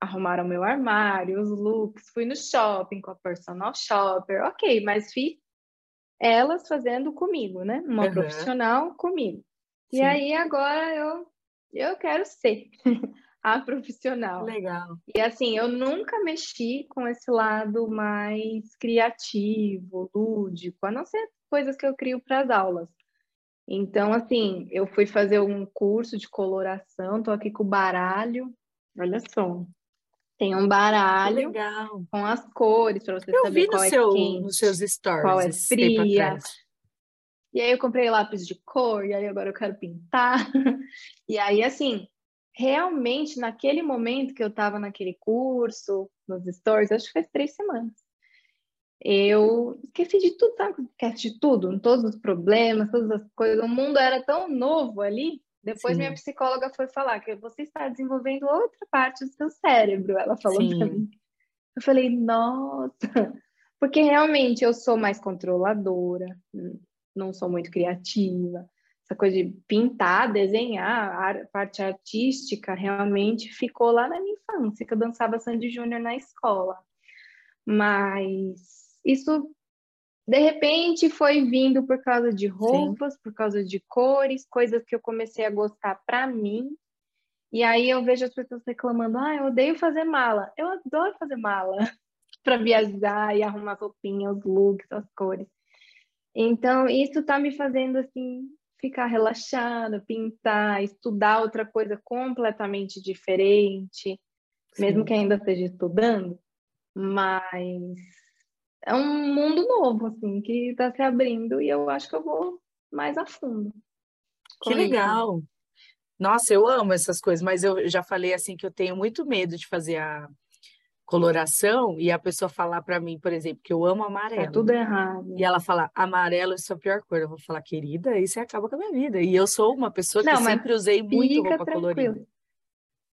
arrumaram meu armário, os looks, fui no shopping com a personal shopper, ok, mas fiz elas fazendo comigo, né? Uma uhum. profissional comigo. Sim. E aí agora eu eu quero ser a profissional. Legal. E assim, eu nunca mexi com esse lado mais criativo, lúdico, a não ser coisas que eu crio para as aulas. Então, assim, eu fui fazer um curso de coloração, tô aqui com o baralho. Olha só. Tem um baralho com as cores para você eu saber vi qual no é seu, quente, nos seus stories, qual é fria. E aí eu comprei lápis de cor, e aí agora eu quero pintar. E aí, assim, realmente, naquele momento que eu estava naquele curso, nos stories, acho que faz três semanas, eu esqueci de tudo, sabe? Esqueci de tudo, todos os problemas, todas as coisas. O mundo era tão novo ali. Depois Sim. minha psicóloga foi falar que você está desenvolvendo outra parte do seu cérebro. Ela falou para mim. Eu falei, nossa, porque realmente eu sou mais controladora, não sou muito criativa essa coisa de pintar, desenhar, a parte artística realmente ficou lá na minha infância, que eu dançava Sandy Júnior na escola. Mas isso de repente foi vindo por causa de roupas, Sim. por causa de cores, coisas que eu comecei a gostar para mim. E aí eu vejo as pessoas reclamando: "Ah, eu odeio fazer mala". Eu adoro fazer mala para viajar e arrumar roupinhas, os looks, as cores. Então, isso está me fazendo assim ficar relaxado, pintar, estudar outra coisa completamente diferente, Sim. mesmo que ainda esteja estudando, mas é um mundo novo, assim, que está se abrindo e eu acho que eu vou mais a fundo. Que legal! Nossa, eu amo essas coisas, mas eu já falei assim que eu tenho muito medo de fazer a coloração e a pessoa falar para mim, por exemplo, que eu amo amarelo. É tudo errado. E ela fala, amarelo é a pior cor. Eu vou falar, querida, isso acaba com a minha vida. E eu sou uma pessoa que Não, sempre usei muito roupa tranquilo. colorida.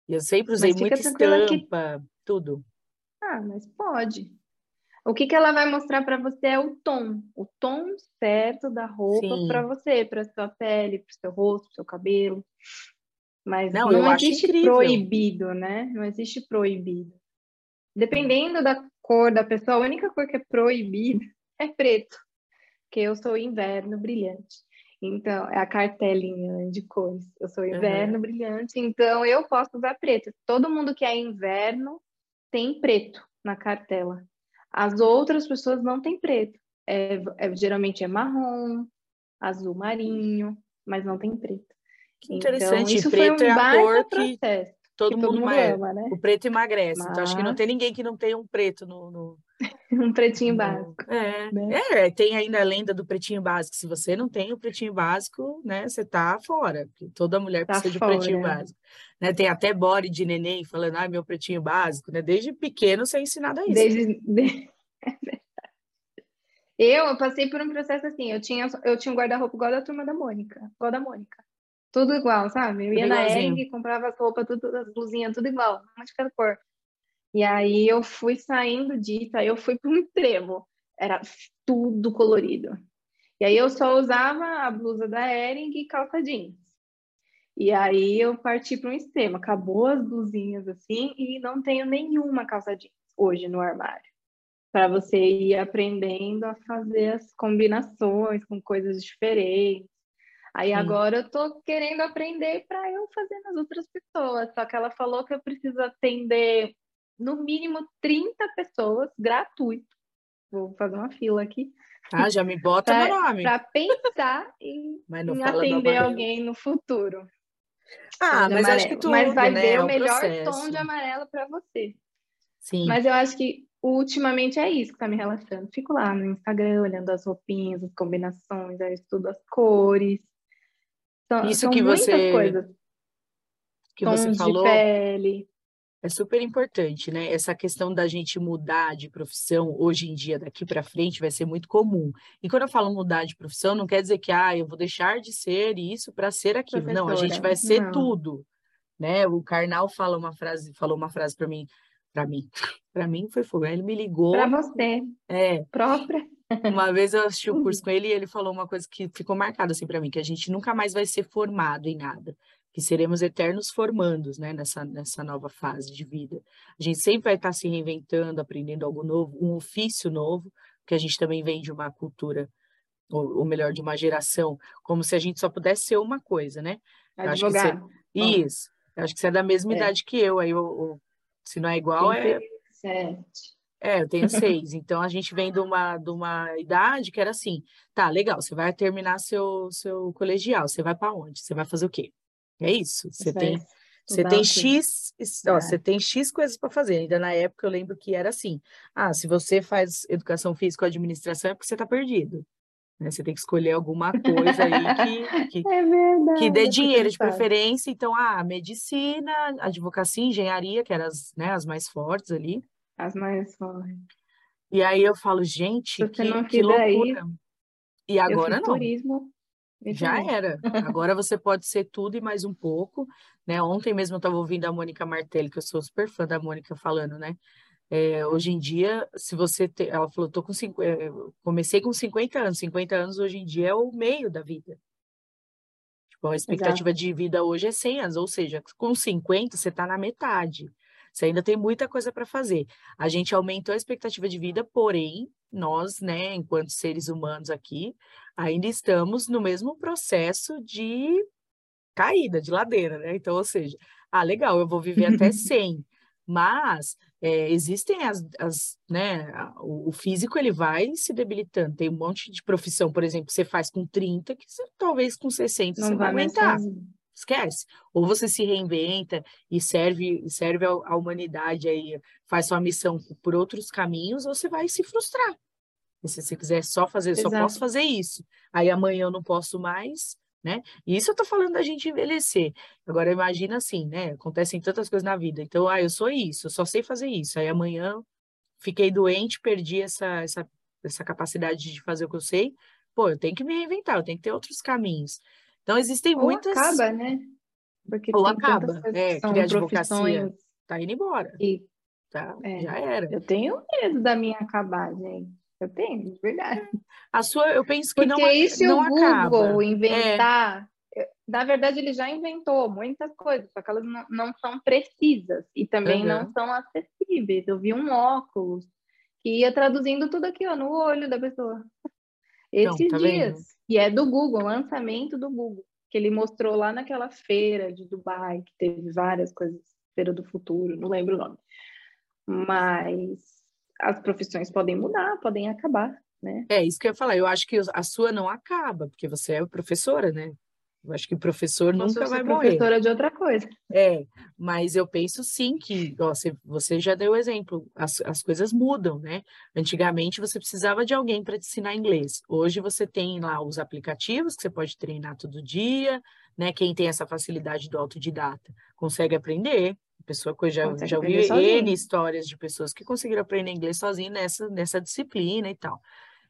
E eu sempre usei muita estampa, que... tudo. Ah, mas pode. O que, que ela vai mostrar para você é o tom, o tom certo da roupa para você, para sua pele, para seu rosto, para seu cabelo. Mas não, não existe proibido, né? Não existe proibido. Dependendo da cor da pessoa, a única cor que é proibida é preto, porque eu sou inverno brilhante. Então, é a cartelinha de cores. Eu sou inverno uhum. brilhante, então eu posso usar preto. Todo mundo que é inverno tem preto na cartela. As outras pessoas não têm preto. É, é, geralmente é marrom, azul marinho, mas não tem preto. Que interessante, então, isso preto foi um é a cor que todo, mundo, todo mundo ama, né? O preto emagrece. Mas... Então acho que não tem ninguém que não tenha um preto no, no... um pretinho básico. É, né? é, tem ainda a lenda do pretinho básico. Se você não tem o pretinho básico, né, você tá fora. Toda mulher tá precisa fora. de pretinho básico. Né, tem até body de neném falando, ah, meu pretinho básico, né? Desde pequeno você é ensinado a isso. Desde... Eu, eu passei por um processo assim, eu tinha, eu tinha um guarda-roupa igual da turma da Mônica, igual da Mônica. Tudo igual, sabe? Eu ia na Ering, comprava as roupas, tudo, as blusinhas, tudo igual, uma de cada cor. E aí eu fui saindo disso, aí eu fui para um extremo. Era tudo colorido. E aí eu só usava a blusa da Ering e calça jeans. E aí eu parti para um extremo. Acabou as blusinhas assim e não tenho nenhuma calça jeans hoje no armário. Para você ir aprendendo a fazer as combinações com coisas diferentes. Aí Sim. agora eu tô querendo aprender para eu fazer nas outras pessoas. Só que ela falou que eu preciso atender no mínimo 30 pessoas gratuito. Vou fazer uma fila aqui. Ah, já me bota pra, no nome. Para pensar em, em atender alguém no futuro. Ah, mas acho que tudo, Mas vai né? ver é o melhor processo. tom de amarelo para você. Sim. Mas eu acho que ultimamente é isso que está me relaxando. Fico lá no Instagram olhando as roupinhas, as combinações, aí estudo as cores. Isso que você coisas. que Tons você falou é super importante, né? Essa questão da gente mudar de profissão hoje em dia daqui para frente vai ser muito comum. E quando eu falo mudar de profissão, não quer dizer que ah, eu vou deixar de ser isso para ser aquilo. Professora. Não, a gente vai ser não. tudo, né? O Karnal fala uma frase, falou uma frase para mim, para mim, para mim foi fogo. Ele me ligou. Para você. É. Própria. Uma vez eu assisti o curso com ele e ele falou uma coisa que ficou marcada assim para mim, que a gente nunca mais vai ser formado em nada, que seremos eternos formandos, né, nessa, nessa nova fase de vida. A gente sempre vai estar se reinventando, aprendendo algo novo, um ofício novo, porque a gente também vem de uma cultura, ou, ou melhor, de uma geração, como se a gente só pudesse ser uma coisa, né? Advogado. Você... Isso. Acho que você é da mesma é. idade que eu, aí eu, eu, se não é igual, é... É, eu tenho seis. Então a gente vem de uma, de uma idade que era assim: tá, legal, você vai terminar seu, seu colegial, você vai para onde? Você vai fazer o quê? É isso. Você tem. Você tem X, ó, é. você tem X coisas para fazer. Ainda na época eu lembro que era assim: ah, se você faz educação física ou administração é porque você está perdido. Né? Você tem que escolher alguma coisa aí que, que, é verdade, que dê dinheiro de preferência. Então, ah, medicina, advocacia, engenharia, que eram as, né, as mais fortes ali. As mais fortes. E aí eu falo, gente, que, que loucura. Isso, e agora não. Turismo. Já era. Agora você pode ser tudo e mais um pouco. Né? Ontem mesmo eu estava ouvindo a Mônica Martelli, que eu sou super fã da Mônica falando, né? É, hoje em dia, se você te... ela falou, tô com cinco... É, comecei com 50 anos, 50 anos hoje em dia é o meio da vida. Tipo, a expectativa Exato. de vida hoje é 100 anos, ou seja, com 50 você está na metade. Você ainda tem muita coisa para fazer. A gente aumentou a expectativa de vida, porém, nós, né, enquanto seres humanos aqui, ainda estamos no mesmo processo de caída, de ladeira, né? Então, ou seja, ah, legal, eu vou viver até 100, mas é, existem as, as né, o, o, físico ele vai se debilitando. Tem um monte de profissão, por exemplo, que você faz com 30, que você, talvez com 60 Não você vai aumentar esquece. Ou você se reinventa e serve, serve à humanidade aí, faz sua missão por outros caminhos, ou você vai se frustrar. E se você quiser só fazer, Exato. só posso fazer isso. Aí amanhã eu não posso mais, né? E isso eu tô falando da gente envelhecer. Agora imagina assim, né? Acontecem tantas coisas na vida. Então, ah, eu sou isso, eu só sei fazer isso. Aí amanhã fiquei doente, perdi essa, essa, essa capacidade de fazer o que eu sei. Pô, eu tenho que me reinventar, eu tenho que ter outros caminhos. Então, existem Ou muitas. acaba, né? Porque Ou acaba. É, que a advocacia está indo embora. E... Tá, é. Já era. Eu tenho medo da minha acabar, gente. Eu tenho, de verdade. A sua, eu penso que Porque não, isso não o Google acaba. inventar, é. na verdade, ele já inventou muitas coisas, só que elas não, não são precisas e também uhum. não são acessíveis. Eu vi um óculos que ia traduzindo tudo aqui, ó, no olho da pessoa. Esses então, tá dias. Vendo? E é do Google, lançamento do Google, que ele mostrou lá naquela feira de Dubai, que teve várias coisas, feira do futuro, não lembro o nome. Mas as profissões podem mudar, podem acabar, né? É isso que eu ia falar. Eu acho que a sua não acaba, porque você é professora, né? Eu acho que o professor eu nunca vai morrer. professora de outra coisa. É, mas eu penso sim que, ó, você, você já deu exemplo, as, as coisas mudam, né? Antigamente você precisava de alguém para te ensinar inglês. Hoje você tem lá os aplicativos que você pode treinar todo dia, né? Quem tem essa facilidade do autodidata consegue aprender. A pessoa que já, já ouvi N histórias de pessoas que conseguiram aprender inglês sozinho nessa, nessa disciplina e tal.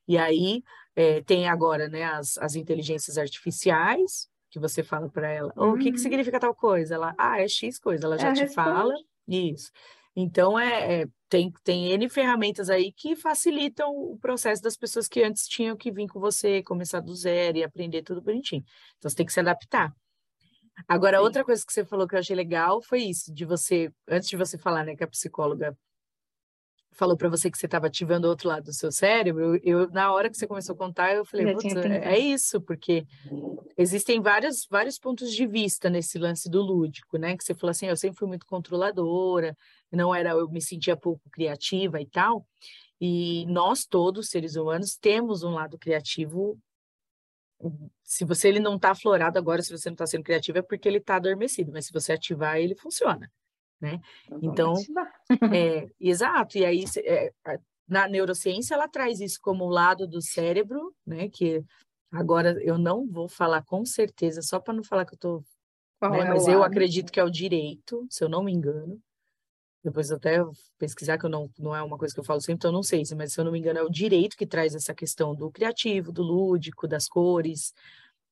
E aí é, tem agora né, as, as inteligências artificiais, que você fala para ela, oh, o que, que uhum. significa tal coisa? Ela, ah, é X coisa, ela já é te fala isso. Então, é, é, tem, tem N ferramentas aí que facilitam o processo das pessoas que antes tinham que vir com você, começar do zero e aprender tudo bonitinho. Então, você tem que se adaptar. Agora, Sim. outra coisa que você falou que eu achei legal foi isso, de você, antes de você falar, né, que a psicóloga falou para você que você estava ativando o outro lado do seu cérebro, eu, na hora que você começou a contar, eu falei, é, é isso, porque existem vários, vários pontos de vista nesse lance do lúdico, né? Que você falou assim, eu sempre fui muito controladora, não era, eu me sentia pouco criativa e tal. E nós todos, seres humanos, temos um lado criativo. Se você ele não está aflorado agora, se você não está sendo criativo, é porque ele está adormecido, mas se você ativar, ele funciona né? Então, é, exato, e aí é, na neurociência ela traz isso como lado do cérebro, né? Que agora eu não vou falar com certeza, só para não falar que eu tô. Né, é mas eu acredito que é o direito, se eu não me engano. Depois até pesquisar, que eu não, não é uma coisa que eu falo sempre, então eu não sei, mas se eu não me engano, é o direito que traz essa questão do criativo, do lúdico, das cores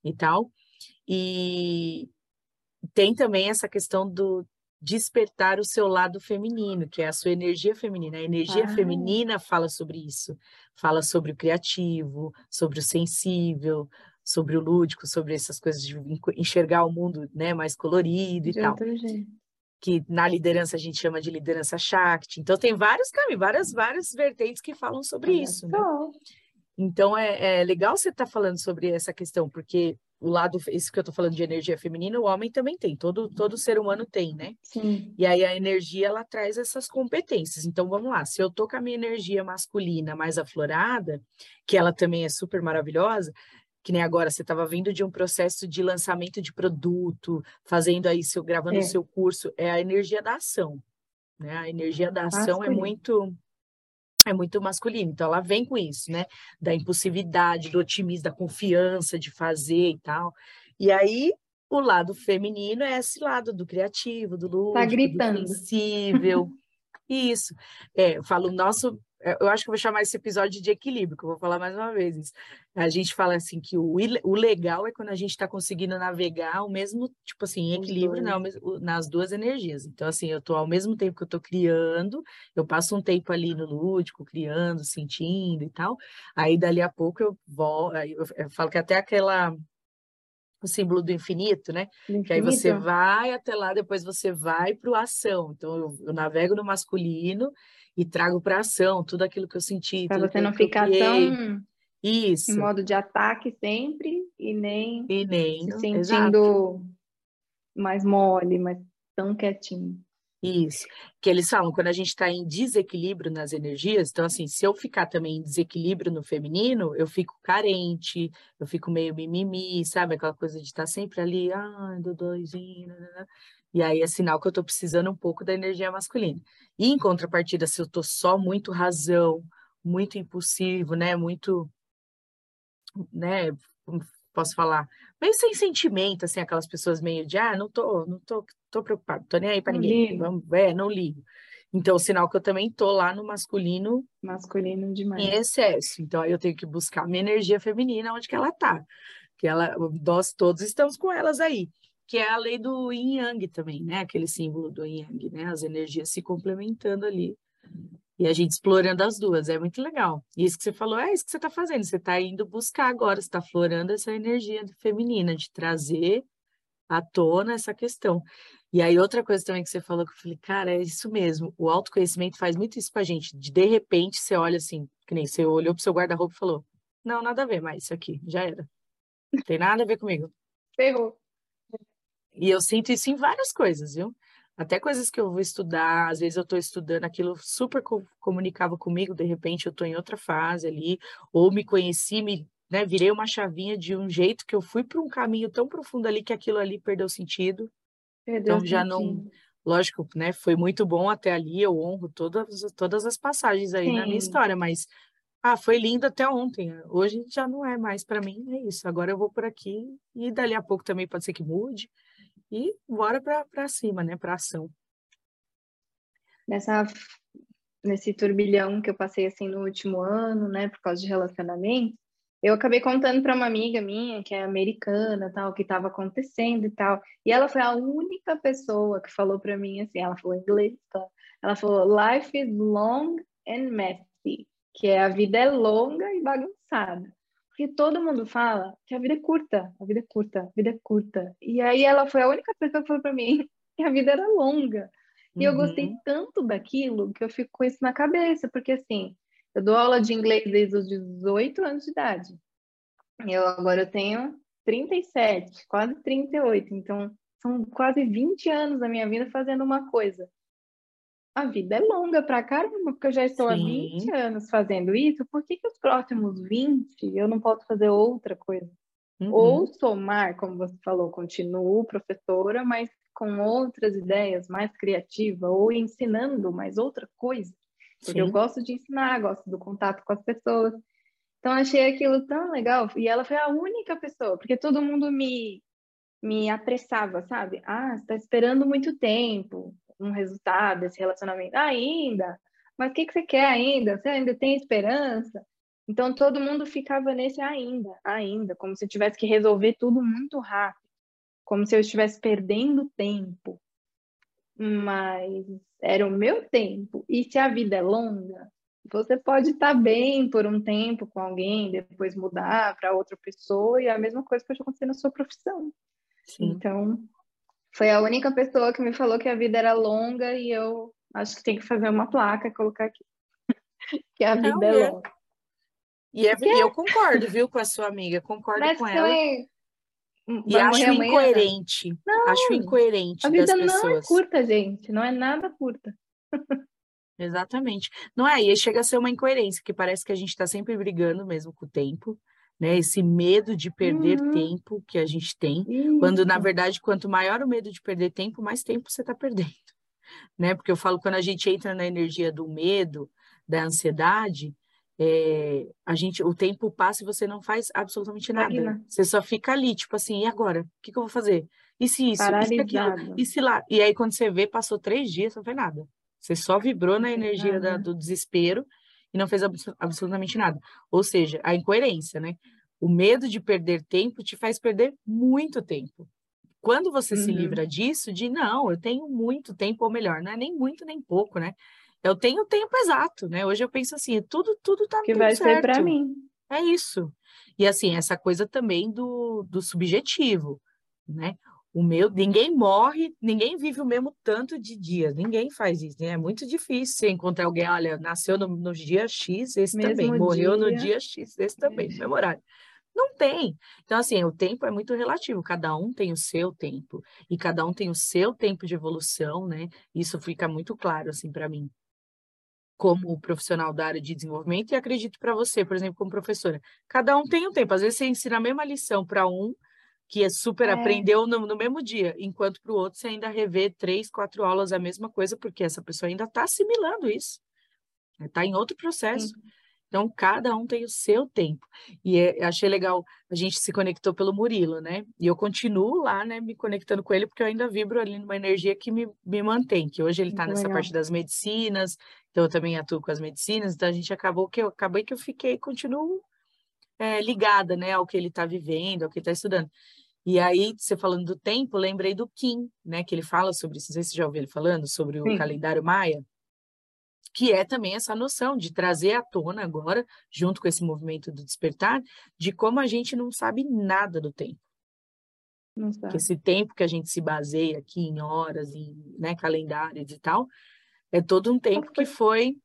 e tal. E tem também essa questão do, despertar o seu lado feminino, que é a sua energia feminina. A energia ah. feminina fala sobre isso, fala sobre o criativo, sobre o sensível, sobre o lúdico, sobre essas coisas de enxergar o mundo né, mais colorido e de tal. Que na liderança a gente chama de liderança Shakti. Então tem vários caminhos, várias, várias vertentes que falam sobre isso. Né? Então é, é legal você estar tá falando sobre essa questão, porque o lado, isso que eu tô falando de energia feminina, o homem também tem, todo, todo ser humano tem, né? Sim. E aí a energia, ela traz essas competências. Então, vamos lá, se eu tô com a minha energia masculina mais aflorada, que ela também é super maravilhosa, que nem agora, você estava vindo de um processo de lançamento de produto, fazendo aí, seu, gravando o é. seu curso, é a energia da ação, né? A energia da ação é muito é muito masculino. Então, ela vem com isso, né? Da impulsividade, do otimismo, da confiança de fazer e tal. E aí, o lado feminino é esse lado do criativo, do tá lúdico, tá gritando. do sensível. Isso. É, eu falo, nosso eu acho que eu vou chamar esse episódio de equilíbrio, que eu vou falar mais uma vez. Isso. A gente fala assim que o, o legal é quando a gente está conseguindo navegar o mesmo, tipo assim, em equilíbrio não, nas duas energias. Então, assim, eu estou ao mesmo tempo que eu estou criando, eu passo um tempo ali no lúdico, criando, sentindo e tal. Aí, dali a pouco, eu vou, eu, eu falo que até aquela o símbolo do infinito, né? Infinito. Que aí você vai até lá, depois você vai para o ação. Então, eu, eu, navego no masculino e trago para ação tudo aquilo que eu senti. Para você não ficar tão isso. em modo de ataque sempre e nem, e nem se sentindo exato. mais mole, mas tão quietinho. Isso, que eles falam, quando a gente está em desequilíbrio nas energias, então assim, se eu ficar também em desequilíbrio no feminino, eu fico carente, eu fico meio mimimi, sabe? Aquela coisa de estar tá sempre ali, ah, do doisinho. E aí é sinal que eu estou precisando um pouco da energia masculina. E em contrapartida, se eu estou só muito razão, muito impulsivo, né? Muito, né? Posso falar, meio sem sentimento, assim, aquelas pessoas meio de, ah, não tô, não tô, tô preocupado, tô nem aí para ninguém, ligo. vamos, é, não ligo. Então, sinal que eu também tô lá no masculino, masculino demais, em excesso. Então, aí eu tenho que buscar minha energia feminina onde que ela tá, que ela, nós todos estamos com elas aí que é a lei do yin yang também, né? Aquele símbolo do yin yang, né? As energias se complementando ali. E a gente explorando as duas, é muito legal. E isso que você falou, é isso que você está fazendo. Você está indo buscar agora, você está florando essa energia feminina, de trazer à tona essa questão. E aí, outra coisa também que você falou que eu falei, cara, é isso mesmo. O autoconhecimento faz muito isso com a gente. De, de repente, você olha assim, que nem você olhou pro seu guarda-roupa e falou: Não, nada a ver mais, isso aqui, já era. Não tem nada a ver comigo. Ferrou. E eu sinto isso em várias coisas, viu? Até coisas que eu vou estudar, às vezes eu estou estudando aquilo super comunicava comigo, de repente eu estou em outra fase ali, ou me conheci, me né, virei uma chavinha de um jeito que eu fui para um caminho tão profundo ali que aquilo ali perdeu sentido. Perdeu então já não, lógico, né, foi muito bom até ali, eu honro todas, todas as passagens aí Sim. na minha história, mas ah, foi lindo até ontem. Hoje já não é mais para mim, é isso. Agora eu vou por aqui e dali a pouco também pode ser que mude e bora para cima, né, para ação. Nessa nesse turbilhão que eu passei assim no último ano, né, por causa de relacionamento, eu acabei contando para uma amiga minha que é americana, tal, que estava acontecendo e tal, e ela foi a única pessoa que falou para mim assim, ela falou inglês, tá? Ela falou life is long and messy, que é a vida é longa e bagunçada. Porque todo mundo fala que a vida é curta, a vida é curta, a vida é curta. E aí ela foi a única pessoa que falou para mim que a vida era longa. E uhum. eu gostei uhum. tanto daquilo que eu fico com isso na cabeça, porque assim, eu dou aula de inglês desde os 18 anos de idade. Eu agora eu tenho 37, quase 38, então são quase 20 anos da minha vida fazendo uma coisa a vida é longa pra caramba, porque eu já estou Sim. há 20 anos fazendo isso, por que, que os próximos 20 eu não posso fazer outra coisa? Uhum. Ou somar, como você falou, continuo professora, mas com outras ideias, mais criativa, ou ensinando mais outra coisa. Porque Sim. eu gosto de ensinar, gosto do contato com as pessoas. Então, achei aquilo tão legal. E ela foi a única pessoa, porque todo mundo me, me apressava, sabe? Ah, você está esperando muito tempo um resultado desse relacionamento ainda, mas o que, que você quer ainda? Você ainda tem esperança? Então todo mundo ficava nesse ainda, ainda, como se eu tivesse que resolver tudo muito rápido, como se eu estivesse perdendo tempo. Mas era o meu tempo. E se a vida é longa, você pode estar bem por um tempo com alguém, depois mudar para outra pessoa, e a mesma coisa pode acontecer na sua profissão. Sim. Então, foi a única pessoa que me falou que a vida era longa e eu acho que tem que fazer uma placa colocar aqui. que a vida Não, é, é longa. E, é, e, eu concordo, viu, com a sua amiga, concordo Mas com ela. E acho incoerente. Não, acho incoerente. A vida não é curta, gente. Não é nada curta. Exatamente. Não é, e chega a ser uma incoerência, que parece que a gente está sempre brigando mesmo com o tempo né? Esse medo de perder uhum. tempo que a gente tem, Isso. quando na verdade quanto maior o medo de perder tempo, mais tempo você está perdendo, né? Porque eu falo quando a gente entra na energia do medo, da ansiedade, é, a gente, o tempo passa e você não faz absolutamente nada. Imagina. Você só fica ali, tipo assim, e agora? O que, que eu vou fazer? E se isso? E se aquilo? E se lá? E aí quando você vê, passou três dias, não fez nada. Você só vibrou na energia da, do desespero e não fez absolutamente nada. Ou seja, a incoerência, né? O medo de perder tempo te faz perder muito tempo. Quando você uhum. se livra disso, de não, eu tenho muito tempo, ou melhor, não é nem muito nem pouco, né? Eu tenho o tempo exato, né? Hoje eu penso assim, tudo tudo tá que vai certo. ser para mim. É isso. E assim, essa coisa também do, do subjetivo, né? O meu, ninguém morre, ninguém vive o mesmo tanto de dias, ninguém faz isso, né? É muito difícil você encontrar alguém, olha, nasceu no, no dia X, esse mesmo também, dia. morreu no dia X, esse também, no mesmo horário. Não tem. Então, assim, o tempo é muito relativo, cada um tem o seu tempo, e cada um tem o seu tempo de evolução, né? Isso fica muito claro, assim, para mim como profissional da área de desenvolvimento e acredito para você, por exemplo, como professora. Cada um tem um tempo. Às vezes você ensina a mesma lição para um, que é super é. aprendeu no, no, mesmo dia, enquanto para o outro você ainda revê três, quatro aulas a mesma coisa, porque essa pessoa ainda está assimilando isso, está em outro processo. Sim. Então, cada um tem o seu tempo. E é, achei legal, a gente se conectou pelo Murilo, né? E eu continuo lá, né, me conectando com ele, porque eu ainda vibro ali numa energia que me, me mantém, que hoje ele está nessa legal. parte das medicinas, então eu também atuo com as medicinas, então a gente acabou que eu acabei que eu fiquei, continuo é, ligada, né, ao que ele está vivendo, ao que ele está estudando. E aí, você falando do tempo, lembrei do Kim, né, que ele fala sobre isso, não sei se você já ouviu ele falando, sobre o Sim. calendário maia, que é também essa noção de trazer à tona agora, junto com esse movimento do despertar, de como a gente não sabe nada do tempo. Esse tempo que a gente se baseia aqui em horas, em né, calendários e tal, é todo um tempo que foi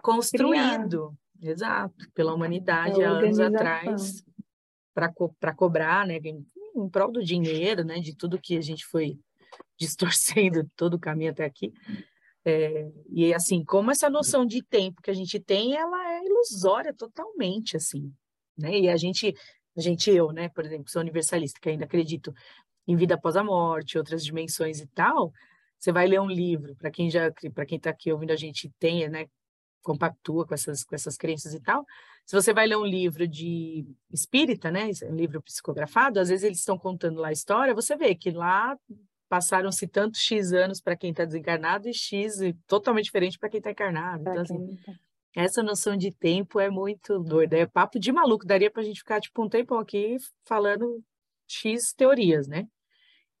construído. Exato, pela humanidade é há anos atrás, para co cobrar, né, em, em prol do dinheiro, né, de tudo que a gente foi distorcendo todo o caminho até aqui. É, e assim, como essa noção de tempo que a gente tem, ela é ilusória totalmente, assim, né? E a gente, a gente eu, né, por exemplo, sou universalista, que ainda acredito em vida após a morte, outras dimensões e tal. Você vai ler um livro, para quem já, para quem está aqui ouvindo a gente tem, né, compactua com essas com essas crenças e tal. Se você vai ler um livro de espírita, né, um livro psicografado, às vezes eles estão contando lá a história, você vê que lá passaram-se tantos X anos para quem está desencarnado e X totalmente diferente para quem está encarnado. Então, assim, tá. essa noção de tempo é muito doida. É papo de maluco. Daria para a gente ficar, tipo, um tempão aqui falando X teorias, né?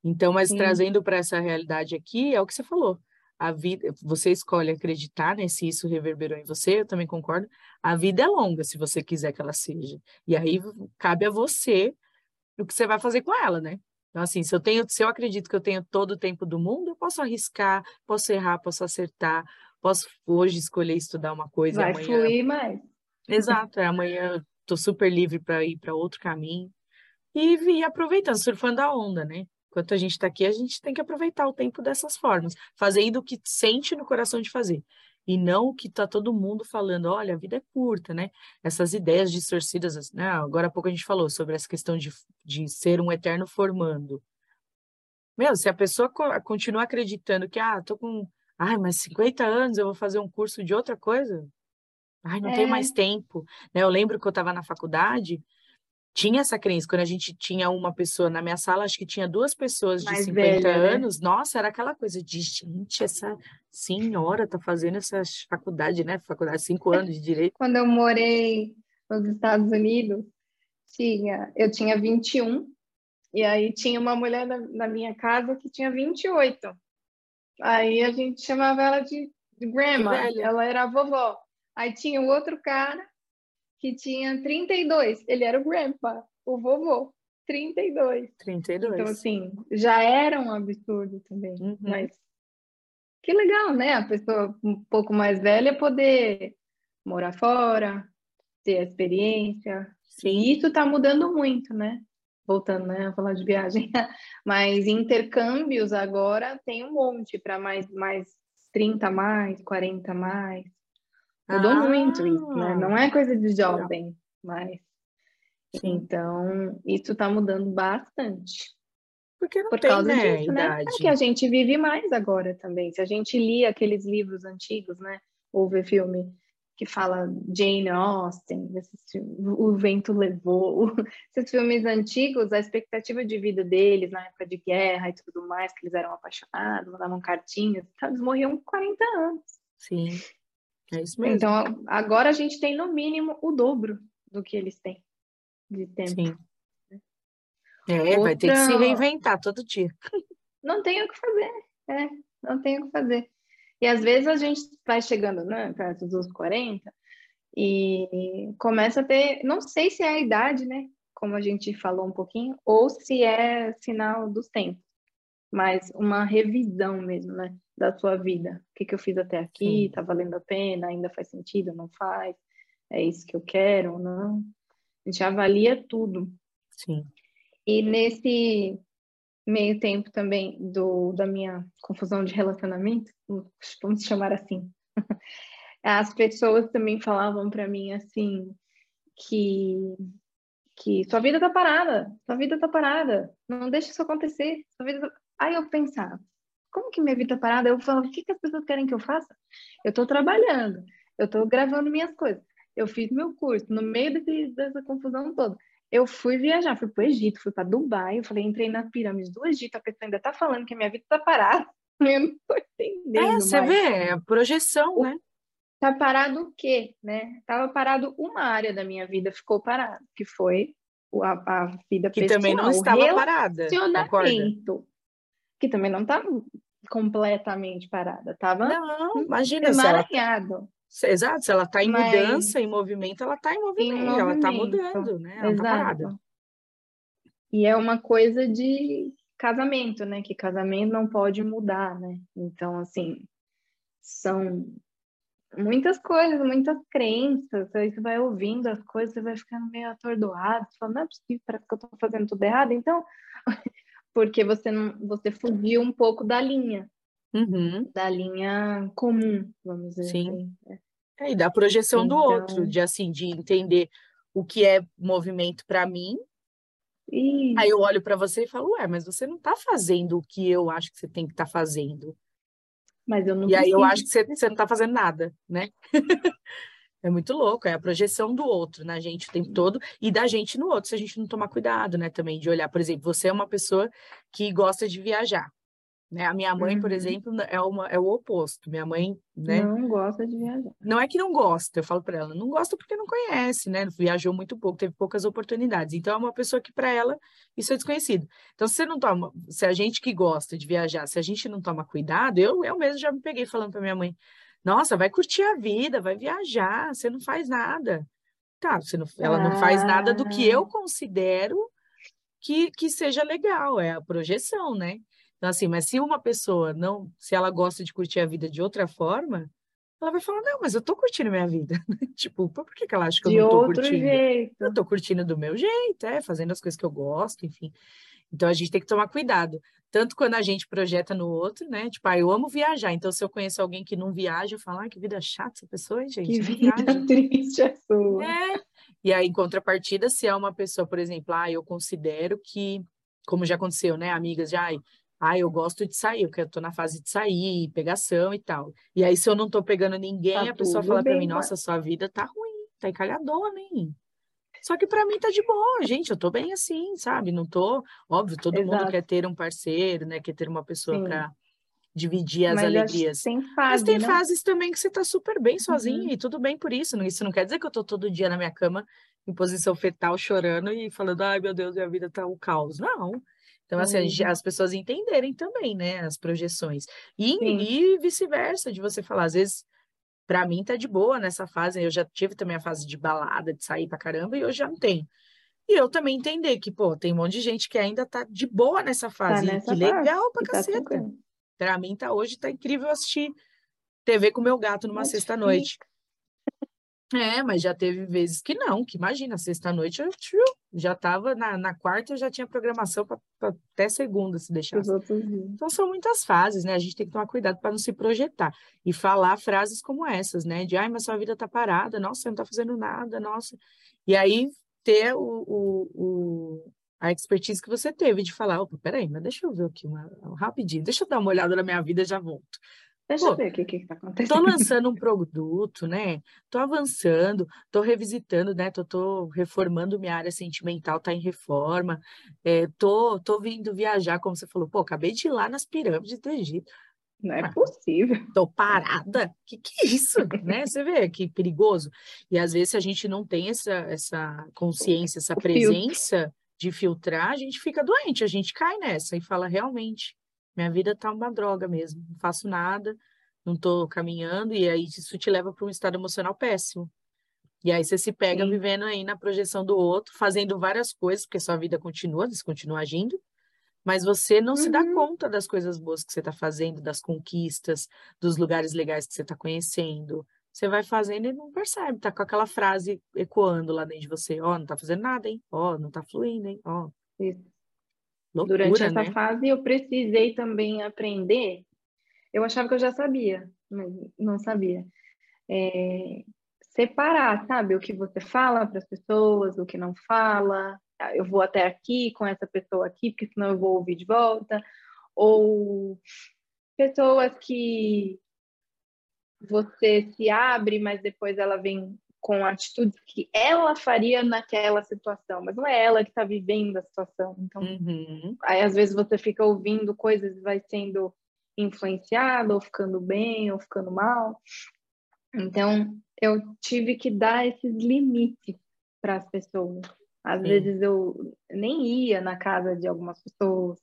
Então, mas Sim. trazendo para essa realidade aqui, é o que você falou. A vida, você escolhe acreditar, né? Se isso reverberou em você, eu também concordo. A vida é longa, se você quiser que ela seja. E aí cabe a você o que você vai fazer com ela, né? Então, assim, se eu tenho, se eu acredito que eu tenho todo o tempo do mundo, eu posso arriscar, posso errar, posso acertar, posso hoje escolher estudar uma coisa. Vai amanhã... fluir mais. Exato, é, amanhã estou super livre para ir para outro caminho. E, e aproveitando, surfando a onda, né? Enquanto a gente está aqui, a gente tem que aproveitar o tempo dessas formas, fazendo o que sente no coração de fazer e não o que está todo mundo falando, olha, a vida é curta, né? Essas ideias distorcidas, né? Agora há pouco a gente falou sobre essa questão de, de ser um eterno formando. Meu, se a pessoa continua acreditando que, ah, tô com, ai, mas 50 anos eu vou fazer um curso de outra coisa, ai, não é. tenho mais tempo, né? Eu lembro que eu estava na faculdade, tinha essa crença. Quando a gente tinha uma pessoa na minha sala, acho que tinha duas pessoas de Mais 50 velha, né? anos. Né? Nossa, era aquela coisa de gente, essa senhora tá fazendo essa faculdade, né? Faculdade, cinco anos de direito. Quando eu morei nos Estados Unidos, tinha, eu tinha 21, e aí tinha uma mulher na, na minha casa que tinha 28. Aí a gente chamava ela de, de grandma, ela era a vovó. Aí tinha o outro cara que tinha 32. Ele era o grandpa, o vovô. 32. 32. Então, assim, já era um absurdo também. Uhum. Mas que legal, né? A pessoa um pouco mais velha poder morar fora, ter a experiência. Sim. E isso está mudando muito, né? Voltando né, a falar de viagem. Mas intercâmbios agora tem um monte para mais, mais 30 mais, 40 mais. Mudou ah, muito isso, né? Não é coisa de jovem, mas. Sim. Então, isso está mudando bastante. Porque não Por tem, causa né, disso, né? É que a gente vive mais agora também. Se a gente lia aqueles livros antigos, né? Ou vê filme que fala Jane Austen, O Vento Levou, esses filmes antigos, a expectativa de vida deles na época de guerra e tudo mais, que eles eram apaixonados, mandavam cartinhas, eles morriam com 40 anos. Sim. É isso mesmo. Então, agora a gente tem no mínimo o dobro do que eles têm de tempo. Sim. É, Outra... vai ter que se reinventar todo dia. Não tem o que fazer, é, não tem o que fazer. E às vezes a gente vai chegando, né, perto dos 40 e começa a ter, não sei se é a idade, né, como a gente falou um pouquinho, ou se é sinal dos tempos, mas uma revisão mesmo, né? da sua vida. O que, que eu fiz até aqui? Está valendo a pena? Ainda faz sentido? Não faz? É isso que eu quero ou não? A gente avalia tudo. Sim. E nesse meio tempo também do, da minha confusão de relacionamento, vamos chamar assim, as pessoas também falavam para mim assim que que sua vida tá parada, sua vida tá parada, não deixa isso acontecer, sua vida tá... Aí eu pensava, como que minha vida tá parada? Eu falo, o que, que as pessoas querem que eu faça? Eu estou trabalhando, eu estou gravando minhas coisas, eu fiz meu curso, no meio desse, dessa confusão toda. Eu fui viajar, fui para o Egito, fui para Dubai, eu falei, entrei nas pirâmides do Egito, a pessoa ainda está falando que minha vida está parada. Eu não estou entendendo. É, você mais. vê, é projeção, o, né? Tá parado o quê, né? Tava parado uma área da minha vida, ficou parado, que foi a, a vida que pessoal. Que também não estava parada. Relacionamento. Que também não estava completamente parada, estava Não, imagina emaranhado. Se ela, exato, se ela está em Mas... mudança, em movimento, ela está em movimento, em ela está mudando, né? Ela está parada. E é uma coisa de casamento, né? Que casamento não pode mudar, né? Então, assim, são muitas coisas, muitas crenças. Aí você vai ouvindo as coisas, você vai ficando meio atordoado, você fala, não é possível, parece que eu tô fazendo tudo errado. Então, porque você não, você fugiu um pouco da linha, uhum. da linha comum, vamos dizer Sim. assim. É, e da projeção então... do outro, de assim, de entender o que é movimento para mim. Isso. Aí eu olho para você e falo, ué, mas você não está fazendo o que eu acho que você tem que estar tá fazendo. Mas eu não E aí eu acho que você, você não está fazendo nada, né? é muito louco, é a projeção do outro na gente o tempo todo e da gente no outro, se a gente não tomar cuidado, né? Também de olhar, por exemplo, você é uma pessoa que gosta de viajar. Né? A minha mãe, uhum. por exemplo, é, uma, é o oposto. Minha mãe, né? Não gosta de viajar. Não é que não gosta, eu falo para ela, não gosta porque não conhece, né? Viajou muito pouco, teve poucas oportunidades. Então é uma pessoa que para ela isso é desconhecido. Então se você não toma, se a gente que gosta de viajar, se a gente não toma cuidado, eu eu mesmo já me peguei falando para minha mãe, nossa, vai curtir a vida, vai viajar, você não faz nada. Tá, você não, ela não faz nada do que eu ah. considero que, que seja legal, é a projeção, né? Então, assim, mas se uma pessoa não, se ela gosta de curtir a vida de outra forma, ela vai falar, não, mas eu tô curtindo minha vida. tipo, por que, que ela acha que de eu não tô outro curtindo? Jeito. Eu tô curtindo do meu jeito, é, fazendo as coisas que eu gosto, enfim. Então a gente tem que tomar cuidado. Tanto quando a gente projeta no outro, né? Tipo, ah, eu amo viajar. Então, se eu conheço alguém que não viaja, eu falo, ah, que vida chata essa pessoa, gente? Que vida viaja. triste a sua. É. E aí, em contrapartida, se é uma pessoa, por exemplo, ah, eu considero que, como já aconteceu, né? Amigas já, ah, ah, eu gosto de sair, porque eu tô na fase de sair, pegação e tal. E aí, se eu não tô pegando ninguém, tá a pessoa fala para mim, nossa, sua vida tá ruim, tá encalhadona, hein? Só que para mim tá de boa, gente, eu tô bem assim, sabe? Não tô, óbvio, todo Exato. mundo quer ter um parceiro, né? Quer ter uma pessoa para dividir as Mas alegrias. Tem fase, Mas tem né? fases também que você tá super bem sozinha uhum. e tudo bem por isso. Isso não quer dizer que eu tô todo dia na minha cama em posição fetal chorando e falando, ai meu Deus, minha vida tá um caos. Não. Então, assim, uhum. as pessoas entenderem também, né, as projeções. E, e vice-versa, de você falar, às vezes, para mim tá de boa nessa fase, eu já tive também a fase de balada, de sair pra caramba, e hoje já não tenho. E eu também entender que, pô, tem um monte de gente que ainda tá de boa nessa tá fase, tá nessa que fase, legal pra tá caceta. Tá pra mim tá hoje, tá incrível assistir TV com meu gato numa sexta-noite. É, mas já teve vezes que não, que imagina, sexta-noite eu já estava na, na quarta, eu já tinha programação para até segunda, se deixar. Então são muitas fases, né? A gente tem que tomar cuidado para não se projetar e falar frases como essas, né? De ai, mas sua vida está parada, nossa, você não está fazendo nada, nossa. E aí ter o, o, o, a expertise que você teve de falar, opa, peraí, mas deixa eu ver aqui uma, rapidinho, deixa eu dar uma olhada na minha vida e já volto. Deixa Pô, eu ver o que está acontecendo. Tô lançando um produto, né? Tô avançando, tô revisitando, né? Tô, tô reformando minha área sentimental, tá em reforma. É, tô, tô vindo viajar, como você falou. Pô, acabei de ir lá nas pirâmides do Egito. Não é possível. Tô parada? Que que é isso? né? Você vê que perigoso. E às vezes se a gente não tem essa, essa consciência, essa presença de filtrar, a gente fica doente, a gente cai nessa e fala realmente minha vida tá uma droga mesmo, não faço nada, não tô caminhando, e aí isso te leva para um estado emocional péssimo. E aí você se pega Sim. vivendo aí na projeção do outro, fazendo várias coisas, porque sua vida continua, você continua agindo, mas você não uhum. se dá uhum. conta das coisas boas que você está fazendo, das conquistas, dos lugares legais que você está conhecendo. Você vai fazendo e não percebe, tá com aquela frase ecoando lá dentro de você, ó, oh, não tá fazendo nada, hein? Ó, oh, não tá fluindo, hein? Ó. Oh. Loucura, Durante essa né? fase eu precisei também aprender. Eu achava que eu já sabia, mas não sabia. É, separar, sabe, o que você fala para as pessoas, o que não fala. Ah, eu vou até aqui com essa pessoa aqui, porque senão eu vou ouvir de volta. Ou pessoas que você se abre, mas depois ela vem com atitudes que ela faria naquela situação, mas não é ela que está vivendo a situação. Então, uhum. aí às vezes você fica ouvindo coisas e vai sendo influenciado, ou ficando bem, ou ficando mal. Então, eu tive que dar esses limites para as pessoas. Às Sim. vezes eu nem ia na casa de algumas pessoas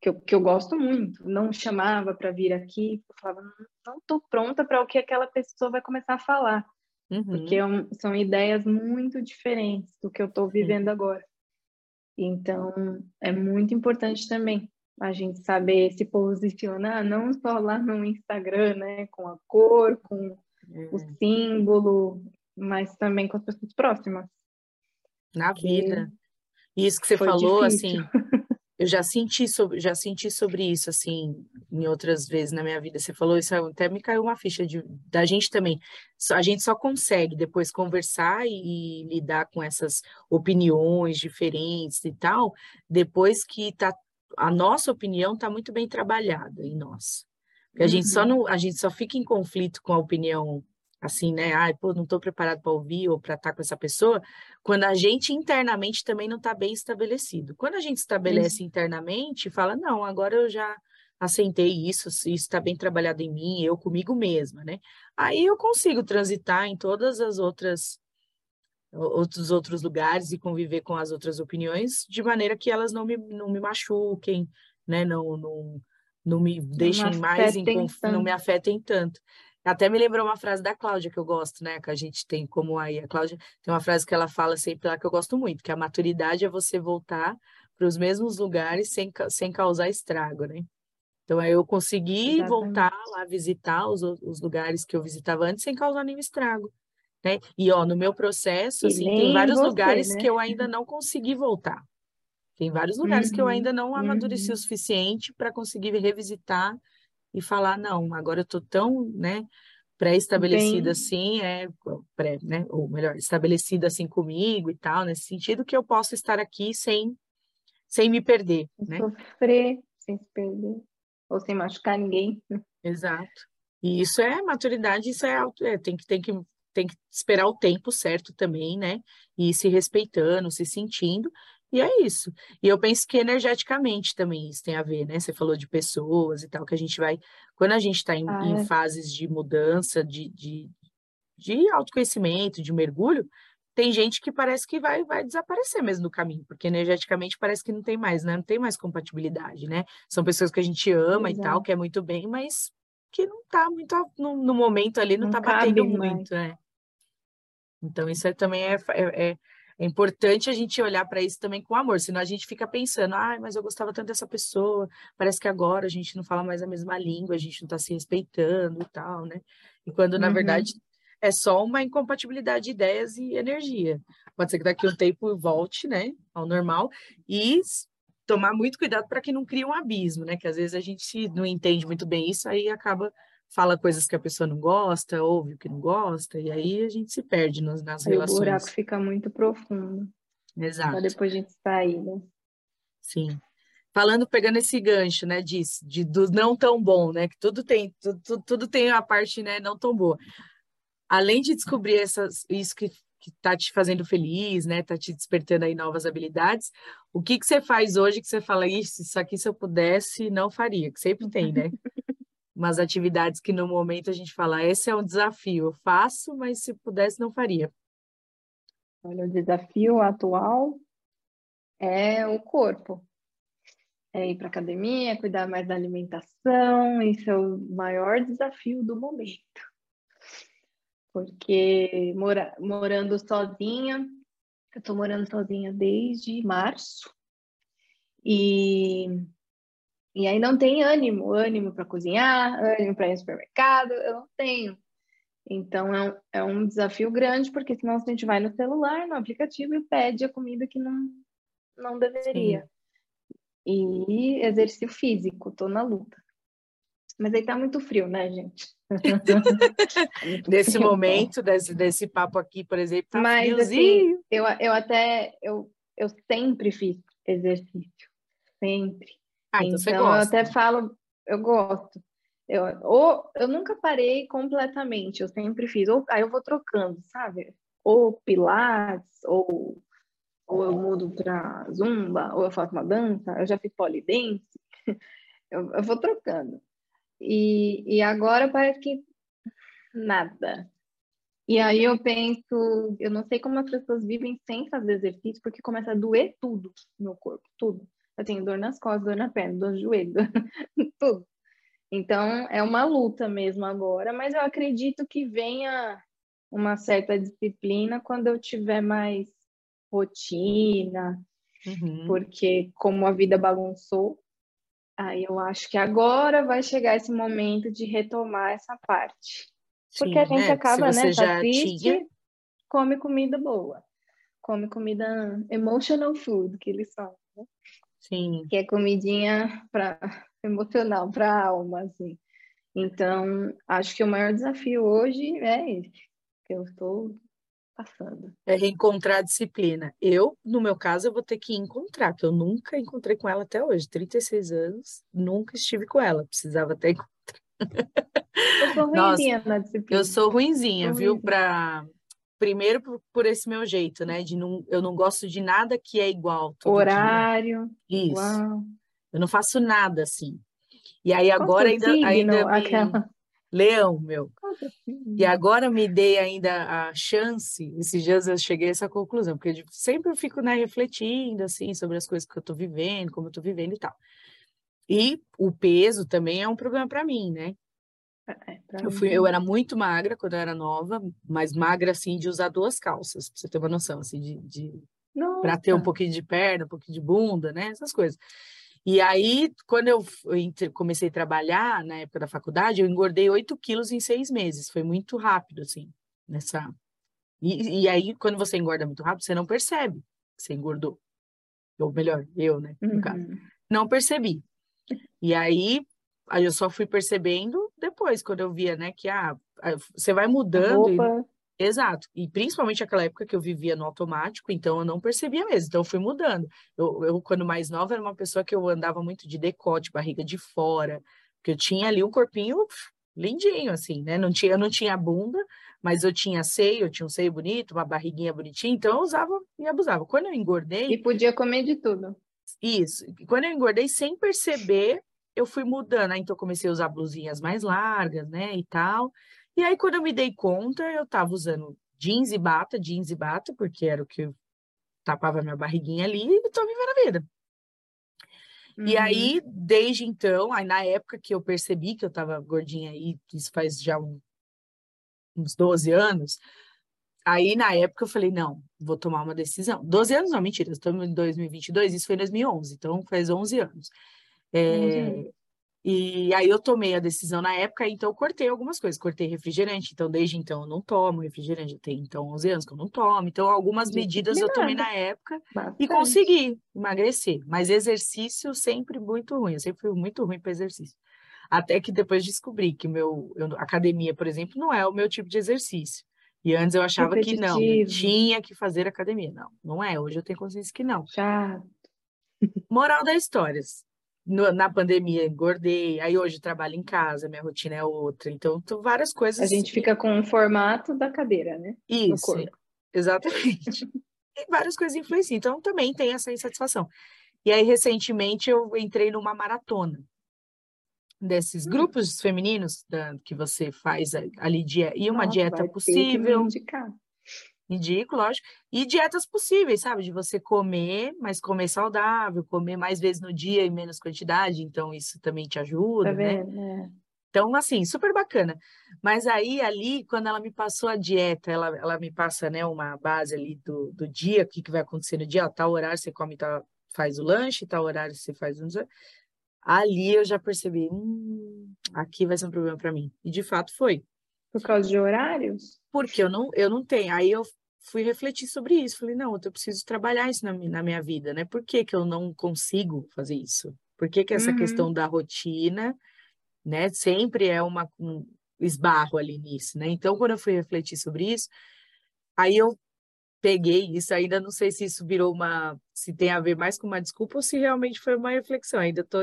que eu, que eu gosto muito, não chamava para vir aqui, eu falava, não estou pronta para o que aquela pessoa vai começar a falar. Uhum. Porque é um, são ideias muito diferentes do que eu estou vivendo agora. Então, é muito importante também a gente saber se posicionar, não só lá no Instagram, né, com a cor, com é. o símbolo, mas também com as pessoas próximas. Na vida. Isso que você falou, difícil. assim, eu já senti sobre, já senti sobre isso, assim, em outras vezes na minha vida. Você falou isso, até me caiu uma ficha de, da gente também. A gente só consegue depois conversar e, e lidar com essas opiniões diferentes e tal, depois que tá, a nossa opinião está muito bem trabalhada em nós. Porque a uhum. gente só uhum. não, a gente só fica em conflito com a opinião assim, né? Ai, pô, não estou preparado para ouvir ou para estar com essa pessoa, quando a gente internamente também não está bem estabelecido. Quando a gente estabelece isso. internamente, fala, não, agora eu já assentei isso, isso está bem trabalhado em mim, eu comigo mesma, né? Aí eu consigo transitar em todas as outras outros outros lugares e conviver com as outras opiniões de maneira que elas não me, não me machuquem, né? Não, não, não me deixem não mais em não me afetem tanto. Até me lembrou uma frase da Cláudia que eu gosto, né? Que a gente tem como aí. A Cláudia tem uma frase que ela fala sempre lá que eu gosto muito, que a maturidade é você voltar para os mesmos lugares sem, sem causar estrago, né? Então, eu consegui Exatamente. voltar lá visitar os, os lugares que eu visitava antes sem causar nenhum estrago. Né? E ó, no meu processo, assim, tem vários você, lugares né? que eu ainda não consegui voltar. Tem vários lugares uhum, que eu uhum, ainda não amadureci uhum. o suficiente para conseguir revisitar e falar, não, agora eu estou tão, né, pré-estabelecida assim, é pré, né, ou melhor, estabelecida assim comigo e tal, nesse sentido que eu posso estar aqui sem sem me perder, né? Sofrer sem se perder ou sem machucar ninguém. Exato. E isso é maturidade, isso é, é tem que tem que tem que esperar o tempo certo também, né? E ir se respeitando, se sentindo, e é isso. E eu penso que energeticamente também isso tem a ver, né? Você falou de pessoas e tal, que a gente vai. Quando a gente está em, ah, em, é. fases de mudança, de, de, de autoconhecimento, de mergulho, tem gente que parece que vai, vai desaparecer mesmo no caminho, porque energeticamente parece que não tem mais, né? Não tem mais compatibilidade, né? São pessoas que a gente ama Exato. e tal, quer muito bem, mas que não tá muito no, no momento ali, não, não tá batendo muito, né? Então, isso é, também é, é, é é importante a gente olhar para isso também com amor, senão a gente fica pensando, ah, mas eu gostava tanto dessa pessoa, parece que agora a gente não fala mais a mesma língua, a gente não está se respeitando e tal, né? E quando, na uhum. verdade, é só uma incompatibilidade de ideias e energia. Pode ser que daqui a um tempo volte, né, ao normal, e tomar muito cuidado para que não crie um abismo, né? Que às vezes a gente não entende muito bem isso, aí acaba fala coisas que a pessoa não gosta, ouve o que não gosta, e aí a gente se perde nas, nas aí relações. O buraco fica muito profundo. Exato. Depois a gente sair, né? Sim. Falando, pegando esse gancho, né, disso, de, do não tão bom, né, que tudo tem, tudo, tudo tem a parte, né, não tão boa. Além de descobrir essas, isso que que tá te fazendo feliz, né? Tá te despertando aí novas habilidades. O que que você faz hoje que você fala isso, isso aqui se eu pudesse não faria, que sempre tem, né? umas atividades que no momento a gente fala, esse é um desafio, eu faço, mas se pudesse não faria. Olha, o desafio atual é o corpo. É ir para academia, cuidar mais da alimentação, esse é o maior desafio do momento. Porque mora, morando sozinha, eu estou morando sozinha desde março, e e aí não tem ânimo, ânimo para cozinhar, ânimo para ir no supermercado, eu não tenho. Então é um, é um desafio grande, porque senão a gente vai no celular, no aplicativo e pede a comida que não, não deveria. Sim. E exercício físico, tô na luta. Mas aí tá muito frio, né, gente? nesse momento, desse, desse papo aqui, por exemplo, tá Mas, friozinho. Assim, eu, eu até, eu, eu sempre fiz exercício, sempre. Ah, então, então eu até falo, eu gosto. Eu, ou eu nunca parei completamente, eu sempre fiz, ou aí eu vou trocando, sabe? Ou pilates, ou, ou eu mudo para zumba, ou eu faço uma dança, eu já fiz polidense, eu, eu vou trocando. E, e agora parece que nada. E aí eu penso, eu não sei como as pessoas vivem sem fazer exercício, porque começa a doer tudo no corpo, tudo. Eu tenho dor nas costas, dor na perna, dor no joelho, dor... tudo. Então, é uma luta mesmo agora, mas eu acredito que venha uma certa disciplina quando eu tiver mais rotina, uhum. porque como a vida bagunçou, aí eu acho que agora vai chegar esse momento de retomar essa parte. Porque Sim, a gente é, acaba, né, tá triste, tinha... come comida boa. Come comida emotional food, que eles falam, né? Sim. Que é comidinha para emocional, para alma, assim. Então, acho que o maior desafio hoje é esse, que eu estou passando. É reencontrar a disciplina. Eu, no meu caso, eu vou ter que encontrar, que eu nunca encontrei com ela até hoje. 36 anos, nunca estive com ela, precisava até encontrar. Eu sou ruimzinha na disciplina. Eu sou ruimzinha, sou viu? Para primeiro por, por, esse meu jeito, né? De não, eu não gosto de nada que é igual. Horário. Dia. Isso. Uau. Eu não faço nada assim. E aí agora ainda, signo, ainda me... aquela... Leão, meu. E agora me dei ainda a chance, esses dias eu cheguei a essa conclusão, porque sempre eu fico né, refletindo assim sobre as coisas que eu estou vivendo, como eu estou vivendo e tal. E o peso também é um problema para mim, né? É, é eu, fui, eu era muito magra quando eu era nova, mas magra assim de usar duas calças, pra você ter uma noção, assim, de, de para ter um pouquinho de perna, um pouquinho de bunda, né? Essas coisas. E aí, quando eu comecei a trabalhar na época da faculdade, eu engordei 8 quilos em seis meses. Foi muito rápido, assim, nessa. E, e aí, quando você engorda muito rápido, você não percebe que você engordou. Ou melhor, eu, né? No uhum. caso. Não percebi. E aí, aí eu só fui percebendo depois, quando eu via, né, que ah, você vai mudando. E, Exato. E principalmente aquela época que eu vivia no automático, então eu não percebia mesmo. Então eu fui mudando. Eu, eu, quando mais nova, era uma pessoa que eu andava muito de decote, barriga de fora, porque eu tinha ali um corpinho lindinho, assim, né? Não tinha, eu não tinha bunda, mas eu tinha seio, eu tinha um seio bonito, uma barriguinha bonitinha, então eu usava e abusava. Quando eu engordei. E podia comer de tudo. Isso. Quando eu engordei, sem perceber, eu fui mudando. Aí, então, eu comecei a usar blusinhas mais largas, né? E tal. E aí, quando eu me dei conta, eu estava usando jeans e bata, jeans e bata, porque era o que tapava minha barriguinha ali e tô vivendo a vida. Uhum. E aí, desde então, aí na época que eu percebi que eu estava gordinha aí, isso faz já um, uns 12 anos, aí na época eu falei, não, vou tomar uma decisão. 12 anos não, mentira, estamos em 2022, isso foi em 2011, então faz 11 anos. É, e aí eu tomei a decisão na época, então cortei algumas coisas. Cortei refrigerante, então desde então eu não tomo refrigerante. Tem então 11 anos que eu não tomo. Então algumas medidas eu tomei na época Bastante. e consegui emagrecer. Mas exercício sempre muito ruim. Eu sempre fui muito ruim para exercício. Até que depois descobri que meu eu, academia, por exemplo, não é o meu tipo de exercício. E antes eu achava que não, tinha que fazer academia. Não, não é. Hoje eu tenho consciência que não. Chato. Moral das histórias no, na pandemia engordei, aí hoje trabalho em casa, minha rotina é outra. Então, tô, várias coisas. A gente fica com o formato da cadeira, né? Isso, exatamente. e várias coisas influenciam. Então, também tem essa insatisfação. E aí, recentemente, eu entrei numa maratona desses hum. grupos femininos da, que você faz ali dia e uma Nossa, dieta possível. Indico, lógico. E dietas possíveis, sabe? De você comer, mas comer saudável, comer mais vezes no dia e menos quantidade, então isso também te ajuda, tá né? É. Então, assim, super bacana. Mas aí, ali, quando ela me passou a dieta, ela, ela me passa, né, uma base ali do, do dia, o que, que vai acontecer no dia, ó, tal horário você come, tal, faz o lanche, tal horário você faz. Ali eu já percebi, hum, aqui vai ser um problema para mim. E de fato foi. Por causa de horários? Porque eu não, eu não tenho. Aí eu fui refletir sobre isso. Falei, não, eu preciso trabalhar isso na, na minha vida, né? Por que, que eu não consigo fazer isso? Por que, que essa uhum. questão da rotina, né? Sempre é uma, um esbarro ali nisso, né? Então, quando eu fui refletir sobre isso, aí eu peguei isso, ainda não sei se isso virou uma, se tem a ver mais com uma desculpa ou se realmente foi uma reflexão, ainda estou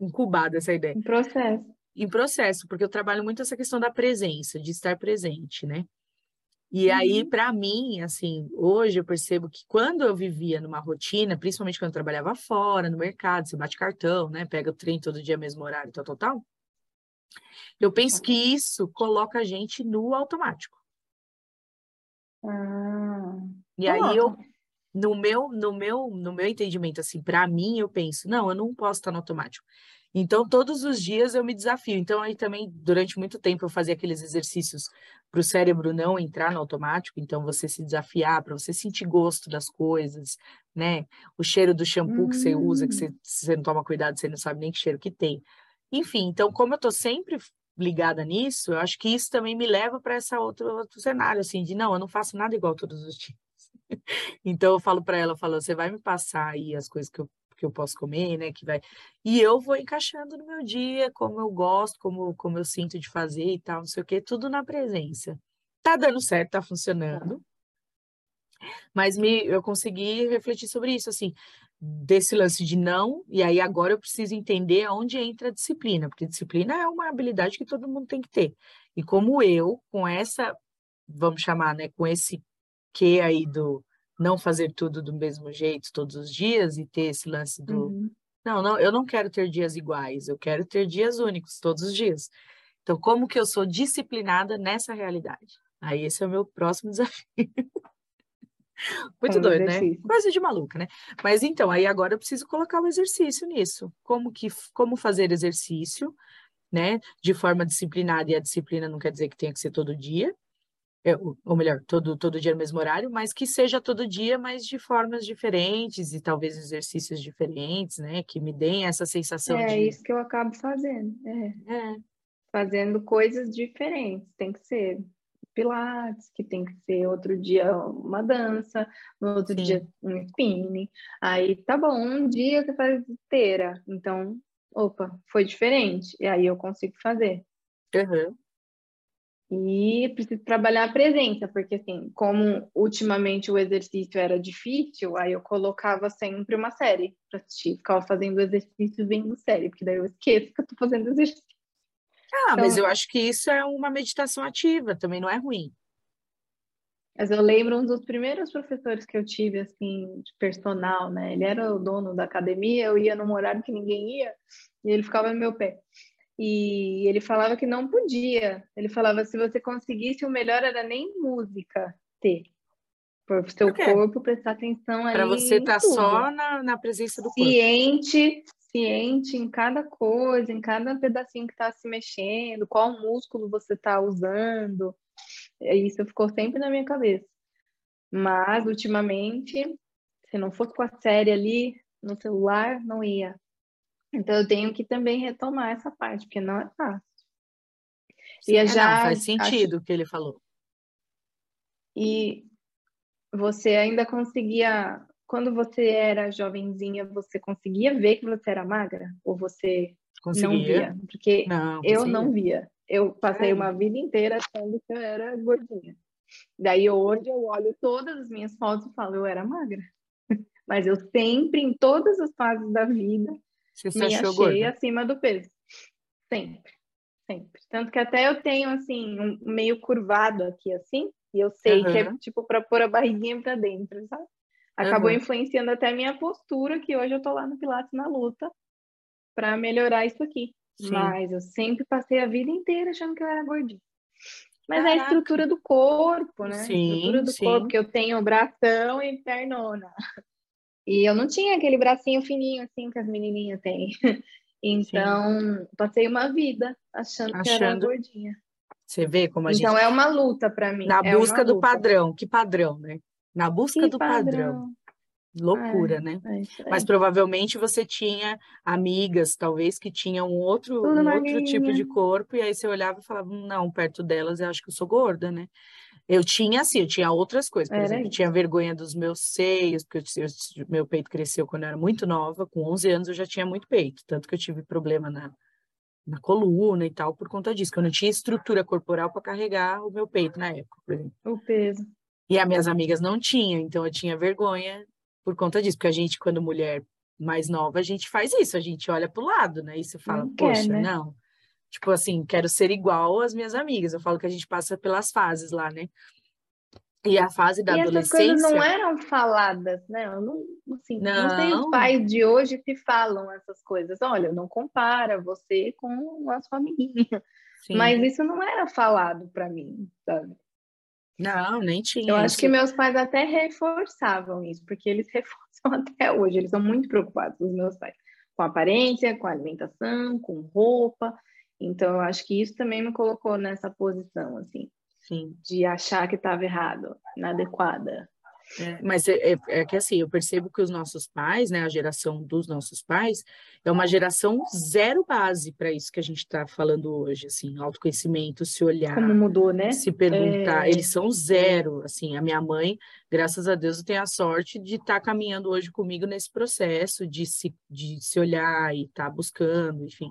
incubada essa ideia. Em processo. Em processo, porque eu trabalho muito essa questão da presença, de estar presente, né? E aí, uhum. para mim, assim, hoje eu percebo que quando eu vivia numa rotina, principalmente quando eu trabalhava fora, no mercado, você bate cartão, né? Pega o trem todo dia, mesmo horário, tal, tal, tal. Eu penso que isso coloca a gente no automático. Ah, e aí eu, no meu, no meu, no meu entendimento, assim, para mim, eu penso, não, eu não posso estar no automático. Então, todos os dias eu me desafio. Então, aí também, durante muito tempo, eu fazia aqueles exercícios para o cérebro não entrar no automático. Então, você se desafiar, para você sentir gosto das coisas, né? O cheiro do shampoo hum. que você usa, que você, hum. você não toma cuidado, você não sabe nem que cheiro que tem. Enfim, então, como eu estou sempre ligada nisso, eu acho que isso também me leva para esse outro, outro cenário, assim, de não, eu não faço nada igual todos os dias. então, eu falo para ela, eu falo, você vai me passar aí as coisas que eu que eu posso comer, né? Que vai. E eu vou encaixando no meu dia, como eu gosto, como, como eu sinto de fazer e tal, não sei o quê, tudo na presença. Tá dando certo, tá funcionando. Mas me, eu consegui refletir sobre isso, assim, desse lance de não, e aí agora eu preciso entender aonde entra a disciplina, porque disciplina é uma habilidade que todo mundo tem que ter. E como eu, com essa, vamos chamar, né, com esse que aí do não fazer tudo do mesmo jeito todos os dias e ter esse lance do uhum. não, não, eu não quero ter dias iguais, eu quero ter dias únicos todos os dias. Então, como que eu sou disciplinada nessa realidade? Aí esse é o meu próximo desafio. Muito doido, né? Coisa de maluca, né? Mas então, aí agora eu preciso colocar o exercício nisso. Como que como fazer exercício, né? De forma disciplinada, e a disciplina não quer dizer que tenha que ser todo dia, é, ou melhor, todo, todo dia no mesmo horário, mas que seja todo dia, mas de formas diferentes e talvez exercícios diferentes, né? Que me deem essa sensação é, de... É isso que eu acabo fazendo, é. é. Fazendo coisas diferentes, tem que ser pilates, que tem que ser outro dia uma dança, no outro Sim. dia um spinning. Aí tá bom, um dia você faz esteira, então, opa, foi diferente, e aí eu consigo fazer. Uhum. E preciso trabalhar a presença, porque assim, como ultimamente o exercício era difícil, aí eu colocava sempre uma série para assistir, ficava fazendo exercício vendo série, porque daí eu esqueço que eu tô fazendo exercício. Ah, então, mas eu acho que isso é uma meditação ativa, também não é ruim. Mas eu lembro um dos primeiros professores que eu tive, assim, de personal, né? Ele era o dono da academia, eu ia num horário que ninguém ia, e ele ficava no meu pé. E ele falava que não podia. Ele falava se você conseguisse, o melhor era nem música ter. Para o seu corpo prestar atenção ali. Para você estar tá só na, na presença do ciente, corpo. Ciente em cada coisa, em cada pedacinho que está se mexendo, qual músculo você está usando. Isso ficou sempre na minha cabeça. Mas, ultimamente, se não fosse com a série ali no celular, não ia. Então eu tenho que também retomar essa parte, porque não é fácil. Sim, e é, já não, faz sentido o que ele falou. E você ainda conseguia, quando você era jovenzinha, você conseguia ver que você era magra? Ou você conseguia. não via? Porque não, eu não via. Eu passei é. uma vida inteira achando que eu era gordinha. Daí hoje eu olho todas as minhas fotos e falo, eu era magra. Mas eu sempre, em todas as fases da vida, você se me achou achei gorda? acima do peso. Sempre, sempre. Tanto que até eu tenho, assim, um meio curvado aqui, assim, e eu sei uhum. que é, tipo, para pôr a barriguinha para dentro, sabe? Acabou uhum. influenciando até a minha postura, que hoje eu tô lá no Pilates na luta para melhorar isso aqui. Sim. Mas eu sempre passei a vida inteira achando que eu era gordinha. Mas Caraca. é a estrutura do corpo, né? Sim, a estrutura do sim. corpo, que eu tenho bração e pernona. E eu não tinha aquele bracinho fininho assim que as menininhas têm. Então, Sim. passei uma vida achando, achando, que era gordinha. Você vê como a então, gente. Então, é uma luta para mim. Na é busca do padrão. Que padrão, né? Na busca que do padrão. padrão. Loucura, é, né? É Mas provavelmente você tinha amigas, talvez, que tinham outro, um outro tipo de corpo, e aí você olhava e falava, não, perto delas eu acho que eu sou gorda, né? Eu tinha, assim, eu tinha outras coisas. Por era exemplo, eu tinha vergonha dos meus seios, porque eu, eu, meu peito cresceu quando eu era muito nova. Com 11 anos eu já tinha muito peito. Tanto que eu tive problema na, na coluna e tal por conta disso. Que eu não tinha estrutura corporal para carregar o meu peito na época, por exemplo. O peso. E as minhas amigas não tinham, então eu tinha vergonha por conta disso. Porque a gente, quando mulher mais nova, a gente faz isso. A gente olha para o lado, né? E você fala, não poxa, quer, né? não Tipo assim, quero ser igual às minhas amigas. Eu falo que a gente passa pelas fases lá, né? E a fase da e adolescência. Essas coisas não eram faladas, né? Eu não, assim, não. não sei os pais de hoje se falam essas coisas. Olha, não compara você com a sua amiguinha. Sim. Mas isso não era falado para mim, sabe? Não, nem tinha. Eu acho que meus pais até reforçavam isso, porque eles reforçam até hoje. Eles são muito preocupados, os meus pais com aparência, com alimentação, com roupa. Então, eu acho que isso também me colocou nessa posição, assim, Sim. de achar que estava errado, inadequada. É, mas é, é, é, que assim, eu percebo que os nossos pais, né, a geração dos nossos pais, é uma geração zero base para isso que a gente está falando hoje, assim, autoconhecimento, se olhar. Como mudou, né? Se perguntar, é... eles são zero, assim, a minha mãe, graças a Deus, eu tenho a sorte de estar tá caminhando hoje comigo nesse processo de se, de se olhar e estar tá buscando, enfim.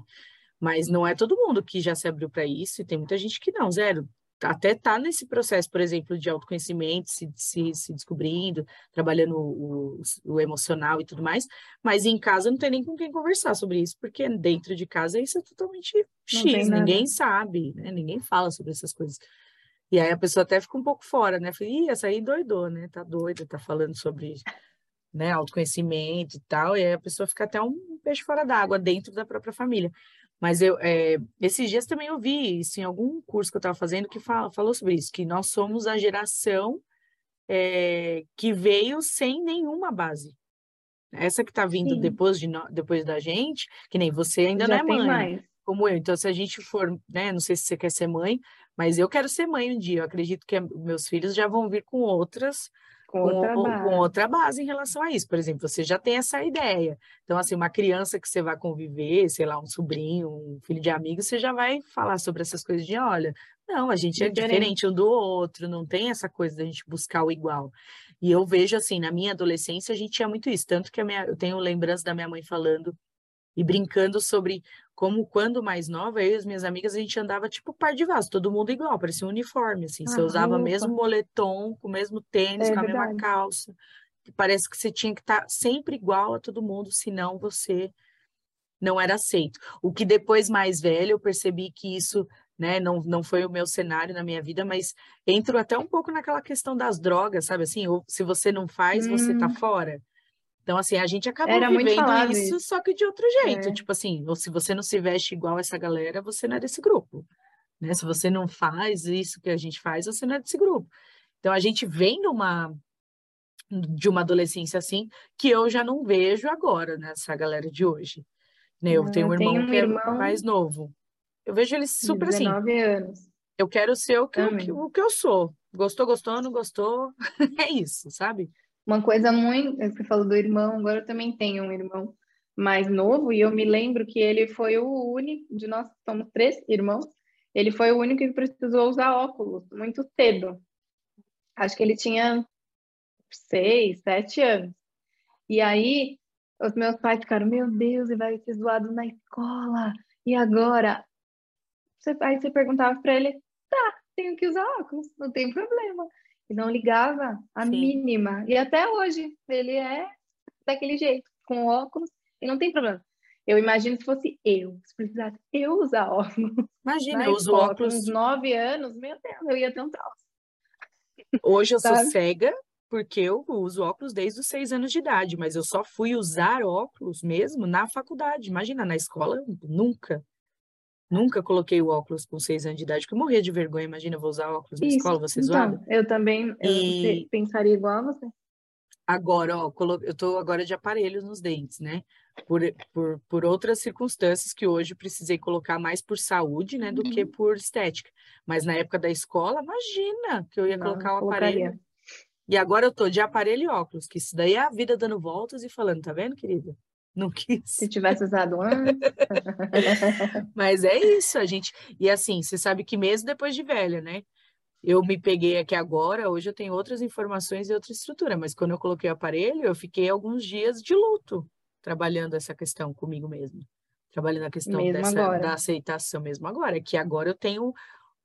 Mas não é todo mundo que já se abriu para isso, e tem muita gente que não, zero até tá nesse processo, por exemplo, de autoconhecimento, se, se, se descobrindo, trabalhando o, o, emocional e tudo mais, mas em casa não tem nem com quem conversar sobre isso, porque dentro de casa isso é totalmente X, ninguém sabe, né? Ninguém fala sobre essas coisas. E aí a pessoa até fica um pouco fora, né? Falei, Ih, essa aí doidou, né? Tá doida, tá falando sobre né, autoconhecimento e tal, e aí a pessoa fica até um peixe fora d'água dentro da própria família. Mas eu, é, esses dias também eu vi isso em algum curso que eu estava fazendo que fala, falou sobre isso, que nós somos a geração é, que veio sem nenhuma base. Essa que está vindo depois, de depois da gente, que nem você ainda Já não é mãe, mais. como eu. Então, se a gente for, né, não sei se você quer ser mãe, mas eu quero ser mãe um dia. Eu acredito que meus filhos já vão vir com outras com outra, com, com, outra base em relação a isso. Por exemplo, você já tem essa ideia. Então, assim, uma criança que você vai conviver, sei lá, um sobrinho, um filho de amigo, você já vai falar sobre essas coisas de, olha, não, a gente é diferente, diferente um do outro, não tem essa coisa da gente buscar o igual. E eu vejo, assim, na minha adolescência, a gente tinha muito isso. Tanto que minha, eu tenho lembrança da minha mãe falando e brincando sobre como quando mais nova, eu e as minhas amigas, a gente andava tipo par de vaso, todo mundo igual, parecia um uniforme, assim. Você usava o mesmo moletom, com o mesmo tênis, é com a verdade. mesma calça. Parece que você tinha que estar tá sempre igual a todo mundo, senão você não era aceito. O que depois, mais velho, eu percebi que isso né, não, não foi o meu cenário na minha vida, mas entro até um pouco naquela questão das drogas, sabe assim? Ou se você não faz, hum. você tá hum. fora. Então, assim, a gente acabou Era vivendo isso, só que de outro jeito. É. Tipo assim, ou se você não se veste igual essa galera, você não é desse grupo. Né? Se você não faz isso que a gente faz, você não é desse grupo. Então, a gente vem de uma, de uma adolescência assim, que eu já não vejo agora nessa galera de hoje. Né? Eu tenho um irmão tenho um que é irmão... é mais novo. Eu vejo ele super 19 assim. anos. Eu quero ser o que, eu, o que eu sou. Gostou, gostou, não gostou. é isso, sabe? Uma coisa muito. Você falou do irmão, agora eu também tenho um irmão mais novo, e eu me lembro que ele foi o único, de nós somos três irmãos, ele foi o único que precisou usar óculos muito cedo. Acho que ele tinha seis, sete anos. E aí, os meus pais ficaram, meu Deus, ele vai ser zoado na escola. E agora? Aí você perguntava para ele, tá, tenho que usar óculos, não tem problema e não ligava a Sim. mínima. E até hoje ele é daquele jeito, com óculos, e não tem problema. Eu imagino se fosse eu, se precisasse eu usar óculos. Imagina, eu uso óculos. Com uns nove anos, meu Deus, eu ia ter um troço. Hoje eu sou cega porque eu uso óculos desde os seis anos de idade, mas eu só fui usar óculos mesmo na faculdade. Imagina, na escola, nunca. Nunca coloquei o óculos com seis anos de idade, porque eu morria de vergonha. Imagina, vou usar óculos na Isso. escola, você então, zoado? Eu também e... eu pensaria igual a você. Agora, ó, eu tô agora de aparelhos nos dentes, né? Por, por, por outras circunstâncias que hoje precisei colocar mais por saúde, né, do uhum. que por estética. Mas na época da escola, imagina que eu ia Não, colocar o aparelho. E agora eu tô de aparelho e óculos, que isso daí é a vida dando voltas e falando, tá vendo, querida? não quis. Se tivesse usado antes. Mas é isso, a gente. E assim, você sabe que mesmo depois de velha, né? Eu me peguei aqui agora, hoje eu tenho outras informações e outra estrutura, mas quando eu coloquei o aparelho, eu fiquei alguns dias de luto trabalhando essa questão comigo mesmo. Trabalhando a questão dessa, da aceitação mesmo agora, que agora eu tenho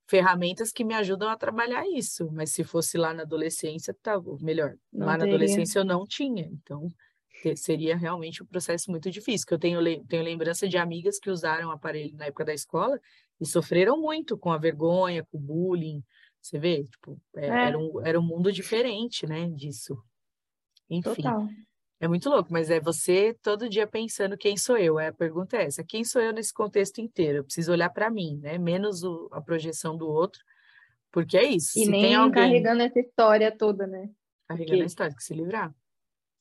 ferramentas que me ajudam a trabalhar isso, mas se fosse lá na adolescência, tá melhor. Não lá teria. na adolescência eu não tinha, então seria realmente um processo muito difícil, que eu tenho, tenho lembrança de amigas que usaram o aparelho na época da escola e sofreram muito com a vergonha, com o bullying, você vê, tipo, é, é. Era, um, era um mundo diferente, né, disso. Enfim, Total. é muito louco, mas é você todo dia pensando quem sou eu, é, a pergunta é essa, quem sou eu nesse contexto inteiro? Eu preciso olhar para mim, né, menos o, a projeção do outro, porque é isso. E nem alguém... carregando essa história toda, né? Carregando porque... a história, que se livrar.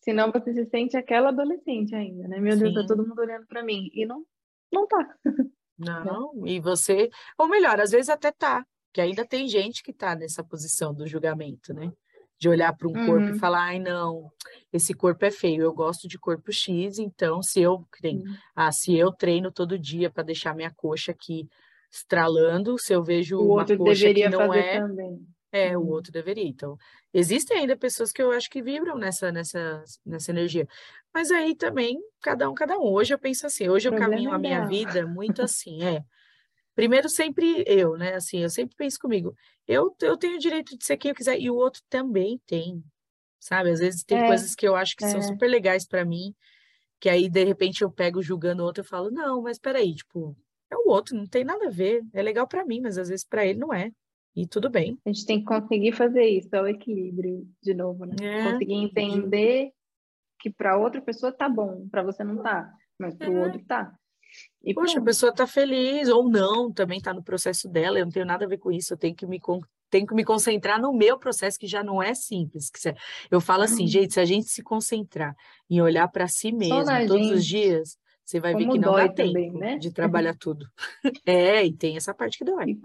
Senão você se sente aquela adolescente ainda, né? Meu Sim. Deus, tá todo mundo olhando para mim. E não, não tá. Não, e você, ou melhor, às vezes até tá, que ainda tem gente que tá nessa posição do julgamento, né? De olhar para um uhum. corpo e uhum. falar, ai, não, esse corpo é feio, eu gosto de corpo X, então se eu treino, uhum. ah, se eu treino todo dia para deixar minha coxa aqui estralando, se eu vejo o uma coxa que não é. Também. É, o uhum. outro deveria. Então, existem ainda pessoas que eu acho que vibram nessa, nessa, nessa energia. Mas aí também, cada um, cada um. Hoje eu penso assim, hoje eu caminho a minha vida muito assim, é. Primeiro, sempre eu, né? Assim, eu sempre penso comigo, eu, eu tenho o direito de ser quem eu quiser, e o outro também tem, sabe? Às vezes tem é, coisas que eu acho que é. são super legais para mim, que aí, de repente, eu pego julgando o outro e falo, não, mas peraí, tipo, é o outro, não tem nada a ver, é legal para mim, mas às vezes para ele não é. E tudo bem. A gente tem que conseguir fazer isso, é o equilíbrio de novo, né? É. Conseguir entender que para outra pessoa tá bom, para você não tá, mas para o é. outro tá. E Poxa, pronto. a pessoa tá feliz ou não, também tá no processo dela, eu não tenho nada a ver com isso, eu tenho que me tenho que me concentrar no meu processo que já não é simples. Que eu falo assim, uhum. gente, se a gente se concentrar em olhar para si mesmo todos gente. os dias, você vai como ver que não dá tempo também, né? de trabalhar tudo. é, e tem essa parte que dói.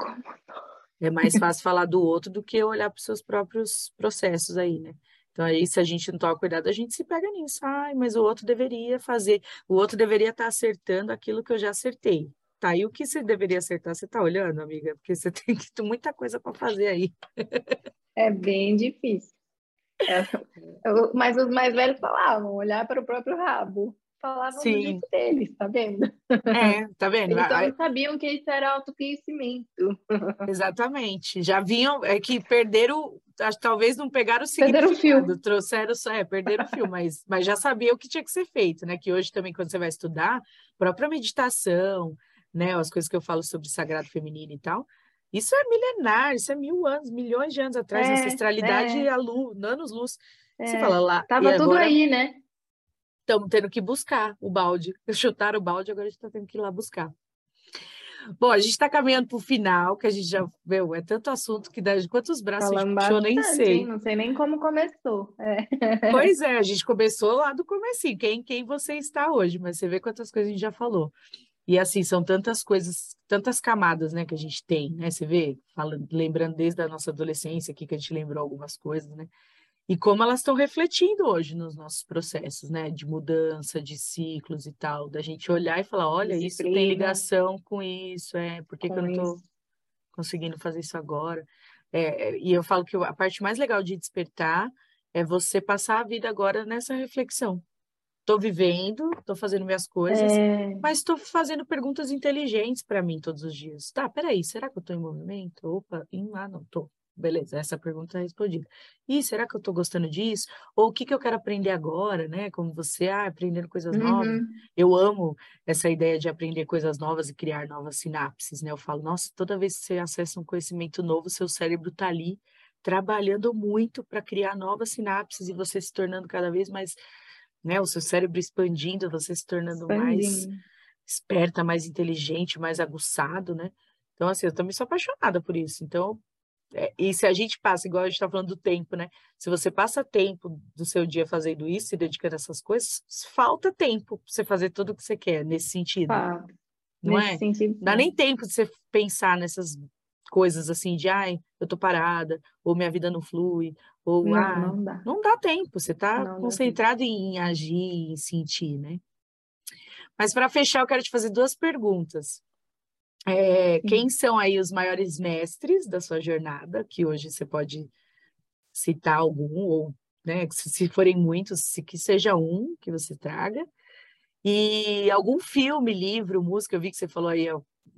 É mais fácil falar do outro do que olhar para os seus próprios processos aí, né? Então, aí, se a gente não toma cuidado, a gente se pega nisso. Ai, mas o outro deveria fazer, o outro deveria estar tá acertando aquilo que eu já acertei. Tá, e o que você deveria acertar, você tá olhando, amiga? Porque você tem que muita coisa para fazer aí. É bem difícil. É, eu, mas os mais velhos falavam, olhar para o próprio rabo falavam Sim. do jeito deles, tá vendo? É, tá vendo? Eles não sabiam que isso era autoconhecimento. Exatamente. Já vinham, é que perderam, talvez não pegaram o significado, perderam o fio. trouxeram, é, perderam o fio, mas, mas já sabia o que tinha que ser feito, né? Que hoje também, quando você vai estudar, própria meditação, né? As coisas que eu falo sobre sagrado feminino e tal, isso é milenar, isso é mil anos, milhões de anos atrás, é, ancestralidade é. a luz, anos-luz. É. Você fala lá. Tava tudo agora... aí, né? Estamos tendo que buscar o balde. Chutar o balde, agora a gente está tendo que ir lá buscar. Bom, a gente está caminhando para o final, que a gente já viu, é tanto assunto que dá quantos braços Falando a gente puxou, nem sei. Não sei nem como começou. É. Pois é, a gente começou lá do começo, quem, quem você está hoje, mas você vê quantas coisas a gente já falou. E assim, são tantas coisas, tantas camadas, né, que a gente tem, né? Você vê, falando, lembrando desde a nossa adolescência aqui, que a gente lembrou algumas coisas, né? E como elas estão refletindo hoje nos nossos processos, né, de mudança, de ciclos e tal, da gente olhar e falar, olha, isso tem ligação com isso, é, por que, que eu não estou conseguindo fazer isso agora? É, e eu falo que a parte mais legal de despertar é você passar a vida agora nessa reflexão. Estou vivendo, estou fazendo minhas coisas, é... mas estou fazendo perguntas inteligentes para mim todos os dias. Tá, peraí, será que eu estou em movimento? Opa, em, ah, não, estou beleza, essa pergunta é respondida. E será que eu estou gostando disso? Ou o que, que eu quero aprender agora, né? Como você, ah, aprendendo coisas uhum. novas. Eu amo essa ideia de aprender coisas novas e criar novas sinapses, né? Eu falo, nossa, toda vez que você acessa um conhecimento novo, seu cérebro está ali trabalhando muito para criar novas sinapses e você se tornando cada vez mais, né? O seu cérebro expandindo, você se tornando expandindo. mais esperta, mais inteligente, mais aguçado, né? Então, assim, eu também sou apaixonada por isso. Então, e se a gente passa, igual a gente está falando do tempo, né? Se você passa tempo do seu dia fazendo isso, se dedicando a essas coisas, falta tempo para você fazer tudo o que você quer nesse sentido. Ah, não nesse é? Sentido, Dá nem tempo de você pensar nessas coisas assim de ai, eu tô parada, ou minha vida não flui, ou não, ah, não dá. Não dá tempo, você está concentrado em agir, em sentir, né? Mas para fechar, eu quero te fazer duas perguntas. É, quem são aí os maiores mestres da sua jornada, que hoje você pode citar algum, ou né, se forem muitos, se que seja um que você traga. E algum filme, livro, música, eu vi que você falou aí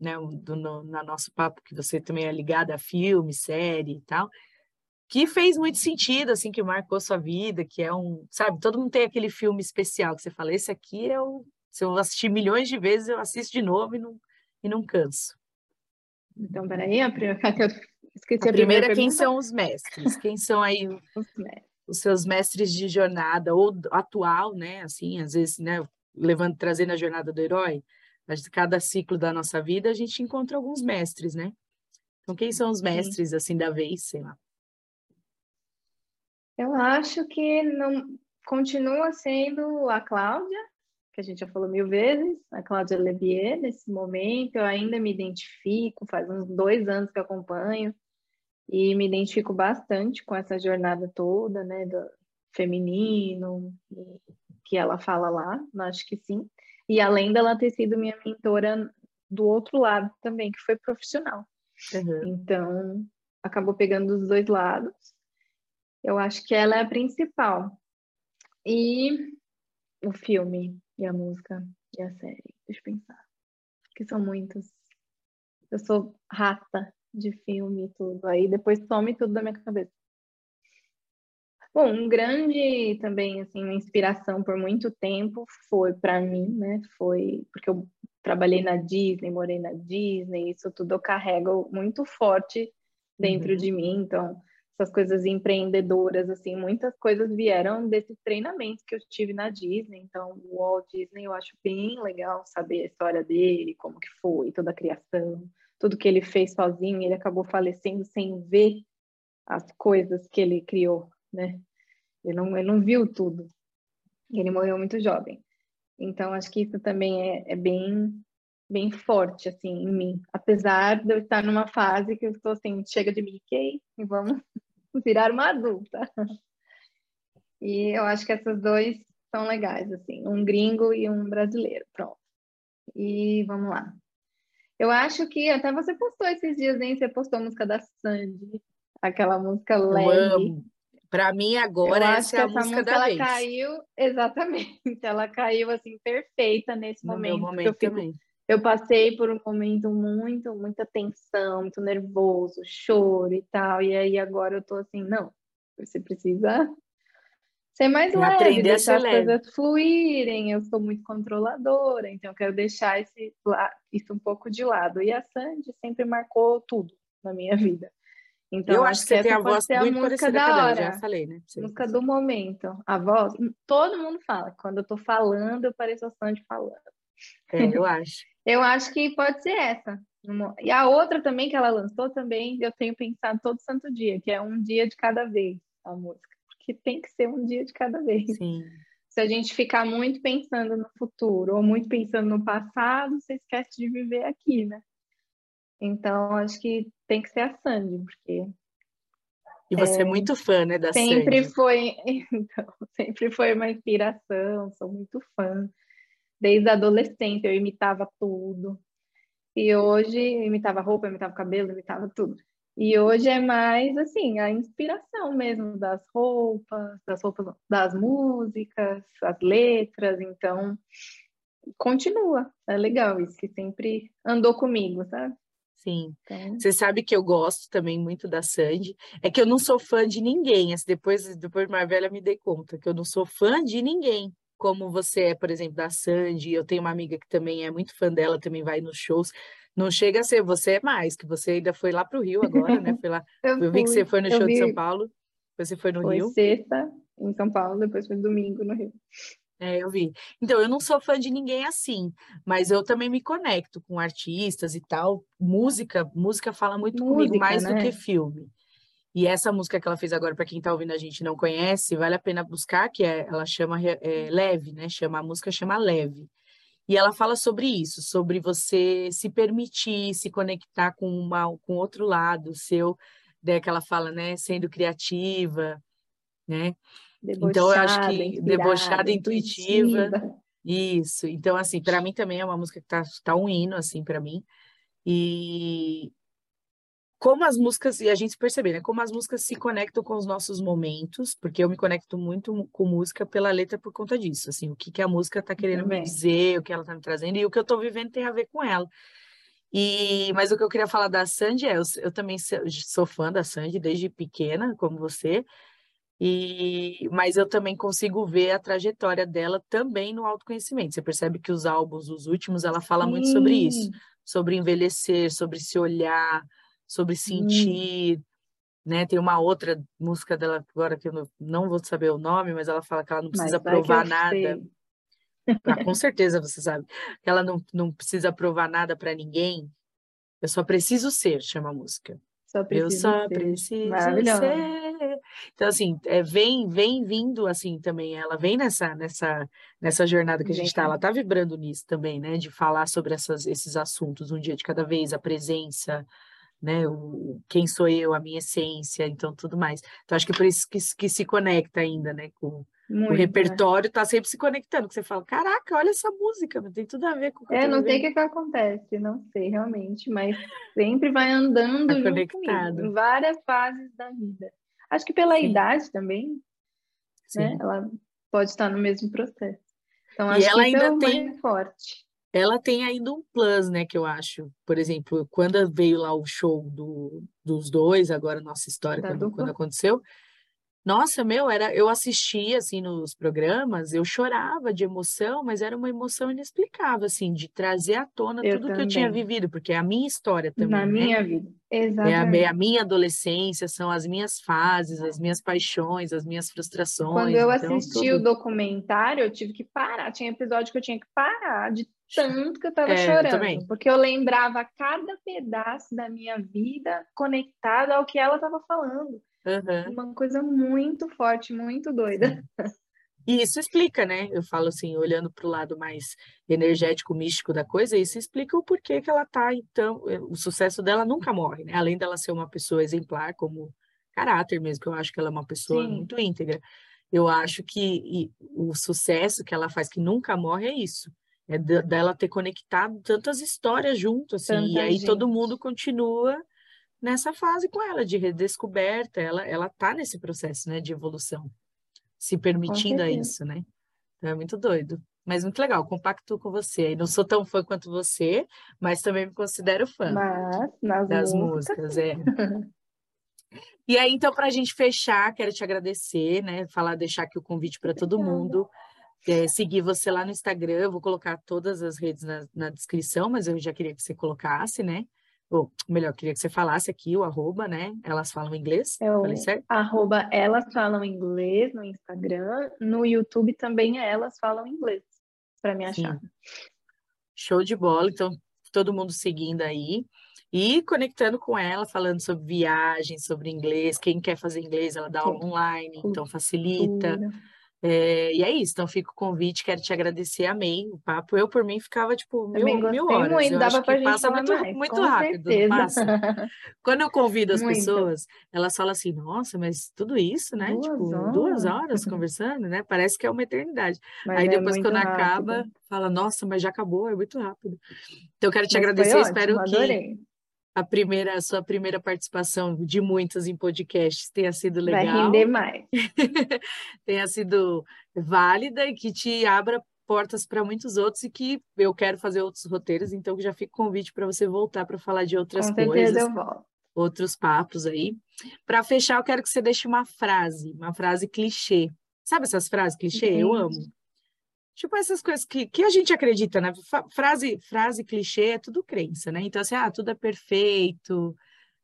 né, do, no, na nosso papo que você também é ligada a filme, série e tal, que fez muito sentido, assim, que marcou sua vida, que é um, sabe, todo mundo tem aquele filme especial que você fala, esse aqui é o, se eu assistir milhões de vezes, eu assisto de novo e não, e não canso. Então, peraí, a primeira, eu esqueci a, a primeira, primeira quem são os mestres? Quem são aí os, os, seus mestres de jornada, ou atual, né? Assim, às vezes, né? Levando, trazendo a jornada do herói, mas cada ciclo da nossa vida a gente encontra alguns mestres, né? Então, quem são os mestres, Sim. assim, da vez, sei lá? Eu acho que não, continua sendo a Cláudia, que a gente já falou mil vezes, a Cláudia Lebier, nesse momento, eu ainda me identifico, faz uns dois anos que acompanho, e me identifico bastante com essa jornada toda, né, do feminino, que ela fala lá, acho que sim, e além dela ter sido minha mentora do outro lado também, que foi profissional. Uhum. Então, acabou pegando os dois lados. Eu acho que ela é a principal. E o filme, e a música e a série. Deixa eu pensar. Que são muitos. Eu sou rata de filme e tudo. Aí depois some tudo da minha cabeça. Bom, um grande também, assim, uma inspiração por muito tempo foi para mim, né? Foi porque eu trabalhei na Disney, morei na Disney, isso tudo eu carrego muito forte dentro uhum. de mim. Então, essas coisas empreendedoras, assim, muitas coisas vieram desses treinamentos que eu tive na Disney. Então, o Walt Disney eu acho bem legal saber a história dele, como que foi, toda a criação, tudo que ele fez sozinho. Ele acabou falecendo sem ver as coisas que ele criou, né? Ele não, ele não viu tudo. Ele morreu muito jovem. Então, acho que isso também é, é bem bem forte assim em mim, apesar de eu estar numa fase que eu estou assim, chega de Mickey e vamos virar uma adulta. E eu acho que esses dois são legais, assim, um gringo e um brasileiro, pronto. E vamos lá. Eu acho que até você postou esses dias, nem você postou a música da Sandy, aquela música leve. Para mim agora eu essa é a essa música, música da ela vez. caiu exatamente, ela caiu assim perfeita nesse no momento. momento eu, fico, também. Eu passei por um momento muito, muita tensão, muito nervoso, choro e tal. E aí agora eu tô assim, não, você precisa ser mais leve, aprender deixar as leve. coisas fluírem. Eu sou muito controladora, então eu quero deixar esse, isso um pouco de lado. E a Sandy sempre marcou tudo na minha vida. Então, eu acho que, você tem a voz muito parecida da hora, já falei, né? música do momento. A voz, todo mundo fala. Quando eu tô falando, eu pareço a Sandy falando. É, eu acho. eu acho que pode ser essa. E a outra também que ela lançou também, eu tenho pensado todo santo dia, que é um dia de cada vez a música, porque tem que ser um dia de cada vez. Sim. Se a gente ficar muito pensando no futuro ou muito pensando no passado, você esquece de viver aqui, né? Então, acho que tem que ser a Sandy, porque e você é, é muito fã, né, da sempre Sandy. foi, então, sempre foi uma inspiração, sou muito fã desde a adolescência, eu imitava tudo. E hoje eu imitava roupa, eu imitava cabelo, eu imitava tudo. E hoje é mais assim, a inspiração mesmo das roupas, das roupas, das músicas, as letras, então continua. É legal isso que sempre andou comigo, sabe? Sim. Então... Você sabe que eu gosto também muito da Sandy. É que eu não sou fã de ninguém. Depois, depois mais velha, me dei conta que eu não sou fã de ninguém como você é, por exemplo, da Sandy, eu tenho uma amiga que também é muito fã dela, também vai nos shows. Não chega a ser, você é mais, que você ainda foi lá para o Rio agora, né? Foi lá. eu, eu vi que você foi no show vi... de São Paulo, você foi no foi Rio. sexta em São Paulo, depois foi domingo no Rio. É, eu vi. Então, eu não sou fã de ninguém assim, mas eu também me conecto com artistas e tal. Música, música fala muito música, comigo, mais né? do que filme. E essa música que ela fez agora, para quem está ouvindo a gente não conhece, vale a pena buscar, que é, ela chama é, Leve, né? Chama, a música chama Leve. E ela fala sobre isso, sobre você se permitir se conectar com, uma, com outro lado seu, né, que ela fala, né? Sendo criativa, né? Debochada, então, eu acho que debochada, intuitiva. intuitiva. Isso. Então, assim, para mim também é uma música que tá, tá um hino, assim, para mim. E, como as músicas, e a gente perceber, né? Como as músicas se conectam com os nossos momentos, porque eu me conecto muito com música pela letra por conta disso, assim, o que, que a música está querendo me dizer, o que ela está me trazendo, e o que eu estou vivendo tem a ver com ela. E, mas o que eu queria falar da Sandy é, eu, eu também sou fã da Sandy desde pequena, como você, e, mas eu também consigo ver a trajetória dela também no autoconhecimento. Você percebe que os álbuns, os últimos, ela fala Sim. muito sobre isso, sobre envelhecer, sobre se olhar, sobre hum. sentir, hum. né? Tem uma outra música dela agora que eu não, não vou saber o nome, mas ela fala que ela não precisa provar nada. Ah, com certeza você sabe. Que ela não, não precisa provar nada para ninguém. Eu só preciso ser, chama a música. Só eu só ser. preciso ser. Então, assim, é, vem, vem vindo assim também, ela vem nessa, nessa, nessa jornada que a gente está, ela está vibrando nisso também, né? De falar sobre essas, esses assuntos um dia de cada vez, a presença, né? O, quem sou eu, a minha essência, então tudo mais. Então, acho que por isso que, que se conecta ainda, né? Com, muito, o né? repertório está né? sempre se conectando, que você fala, caraca, olha essa música, tem tudo a ver com o que É, não sei o que, que acontece, não sei realmente, mas sempre vai andando tá conectado. comigo, em várias fases da vida. Acho que pela Sim. idade também, né? Sim. né? Ela pode estar no mesmo processo. Então, acho e ela que ainda é tem forte. Ela tem ainda um plus, né, que eu acho. Por exemplo, quando veio lá o show do, dos dois, agora nossa história, quando, quando aconteceu, nossa, meu, era, eu assistia assim nos programas, eu chorava de emoção, mas era uma emoção inexplicável, assim, de trazer à tona eu tudo também. que eu tinha vivido, porque é a minha história também. Na né? minha vida, exatamente. É a, é a, minha adolescência, são as minhas fases, as minhas paixões, as minhas frustrações. Quando eu então, assisti tudo... o documentário, eu tive que parar. Tinha episódio que eu tinha que parar de tanto que eu estava é, chorando, eu porque eu lembrava cada pedaço da minha vida conectado ao que ela estava falando. Uhum. Uma coisa muito forte, muito doida. E isso explica, né? Eu falo assim, olhando para o lado mais energético, místico da coisa, isso explica o porquê que ela tá, então, eh, o sucesso dela nunca morre, né? Além dela ser uma pessoa exemplar, como caráter mesmo, que eu acho que ela é uma pessoa Sim. muito íntegra. Eu acho que o sucesso que ela faz, que nunca morre, é isso. É dela ter conectado tantas histórias junto, assim, Tanta e aí gente. todo mundo continua nessa fase com ela de redescoberta, ela ela tá nesse processo, né, de evolução, se permitindo a isso, né? Então é muito doido, mas muito legal, compacto com você. E não sou tão fã quanto você, mas também me considero fã mas, das músicas, é. E aí, então, para a gente fechar, quero te agradecer, né? Falar, deixar aqui o convite para todo mundo. É, seguir você lá no Instagram, eu vou colocar todas as redes na, na descrição, mas eu já queria que você colocasse, né? Ou melhor, queria que você falasse aqui o arroba, né? Elas falam inglês. É o Falei certo? arroba elas falam inglês no Instagram. No YouTube também é elas falam inglês, para me achar. Sim. Show de bola. Então, todo mundo seguindo aí. E conectando com ela, falando sobre viagem, sobre inglês. Quem quer fazer inglês, ela dá aula online, então facilita. É, e é isso, então fica o convite, quero te agradecer, amei o papo. Eu, por mim, ficava tipo mil, mil horas. Muito, eu dava acho que passa muito, mais, muito rápido, passa. Quando eu convido as muito. pessoas, elas falam assim, nossa, mas tudo isso, né? Duas tipo, horas. duas horas conversando, né? Parece que é uma eternidade. Mas Aí é depois, quando rápido. acaba, fala, nossa, mas já acabou, é muito rápido. Então, eu quero te mas agradecer, espero ótimo, que. A primeira, a sua primeira participação de muitas em podcasts tenha sido legal. Vai render mais. tenha sido válida e que te abra portas para muitos outros e que eu quero fazer outros roteiros, então já fica o convite para você voltar para falar de outras Com coisas. Eu volto. Outros papos aí. Para fechar, eu quero que você deixe uma frase, uma frase clichê. Sabe essas frases clichê? Eu amo. Tipo, essas coisas que, que a gente acredita, né? Frase, frase clichê é tudo crença, né? Então, assim, ah, tudo é perfeito,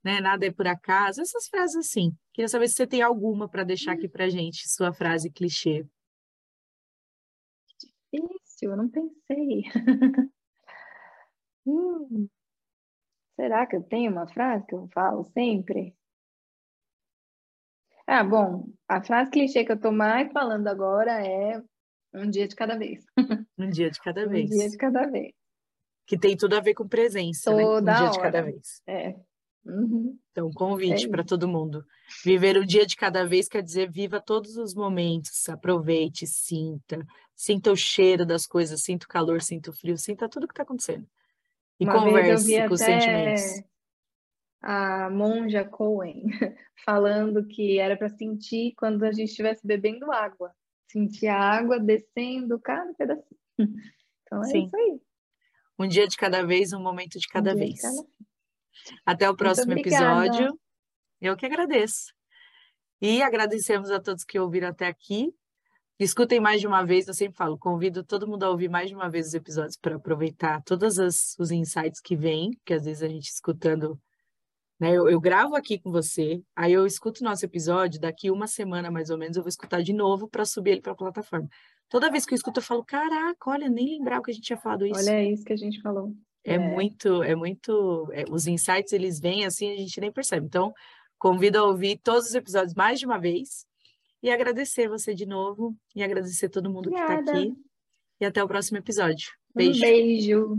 né? Nada é por acaso. Essas frases assim. Queria saber se você tem alguma para deixar aqui pra gente, sua frase clichê. Difícil, eu não pensei. hum, será que eu tenho uma frase que eu falo sempre? Ah, bom, a frase clichê que eu tô mais falando agora é um dia de cada vez. Um dia de cada vez. Um dia de cada vez. Que tem tudo a ver com presença, Toda né? Um dia hora. de cada vez. É. Uhum. Então, convite é para todo mundo. Viver um dia de cada vez quer dizer viva todos os momentos, aproveite, sinta, sinta o cheiro das coisas, sinta o calor, sinta o frio, sinta tudo que está acontecendo. E Uma converse com os sentimentos. A monja Cohen falando que era para sentir quando a gente estivesse bebendo água sentir a água descendo cada pedacinho. Então é Sim. isso aí. Um dia de cada vez, um momento de cada um vez. De cada... Até o próximo episódio. Eu que agradeço. E agradecemos a todos que ouviram até aqui. Escutem mais de uma vez, eu sempre falo, convido todo mundo a ouvir mais de uma vez os episódios para aproveitar todos os insights que vêm, que às vezes a gente escutando né? Eu, eu, gravo aqui com você, aí eu escuto o nosso episódio, daqui uma semana mais ou menos eu vou escutar de novo para subir ele para a plataforma. Toda vez que eu escuto, eu falo, caraca, olha, nem lembrava que a gente tinha falado isso. Olha é isso que a gente falou. É, é. muito, é muito. É, os insights eles vêm assim, a gente nem percebe. Então, Convido a ouvir todos os episódios mais de uma vez e agradecer você de novo e agradecer todo mundo tá Obrigada. que está aqui. E até o próximo episódio. Beijo. Um beijo.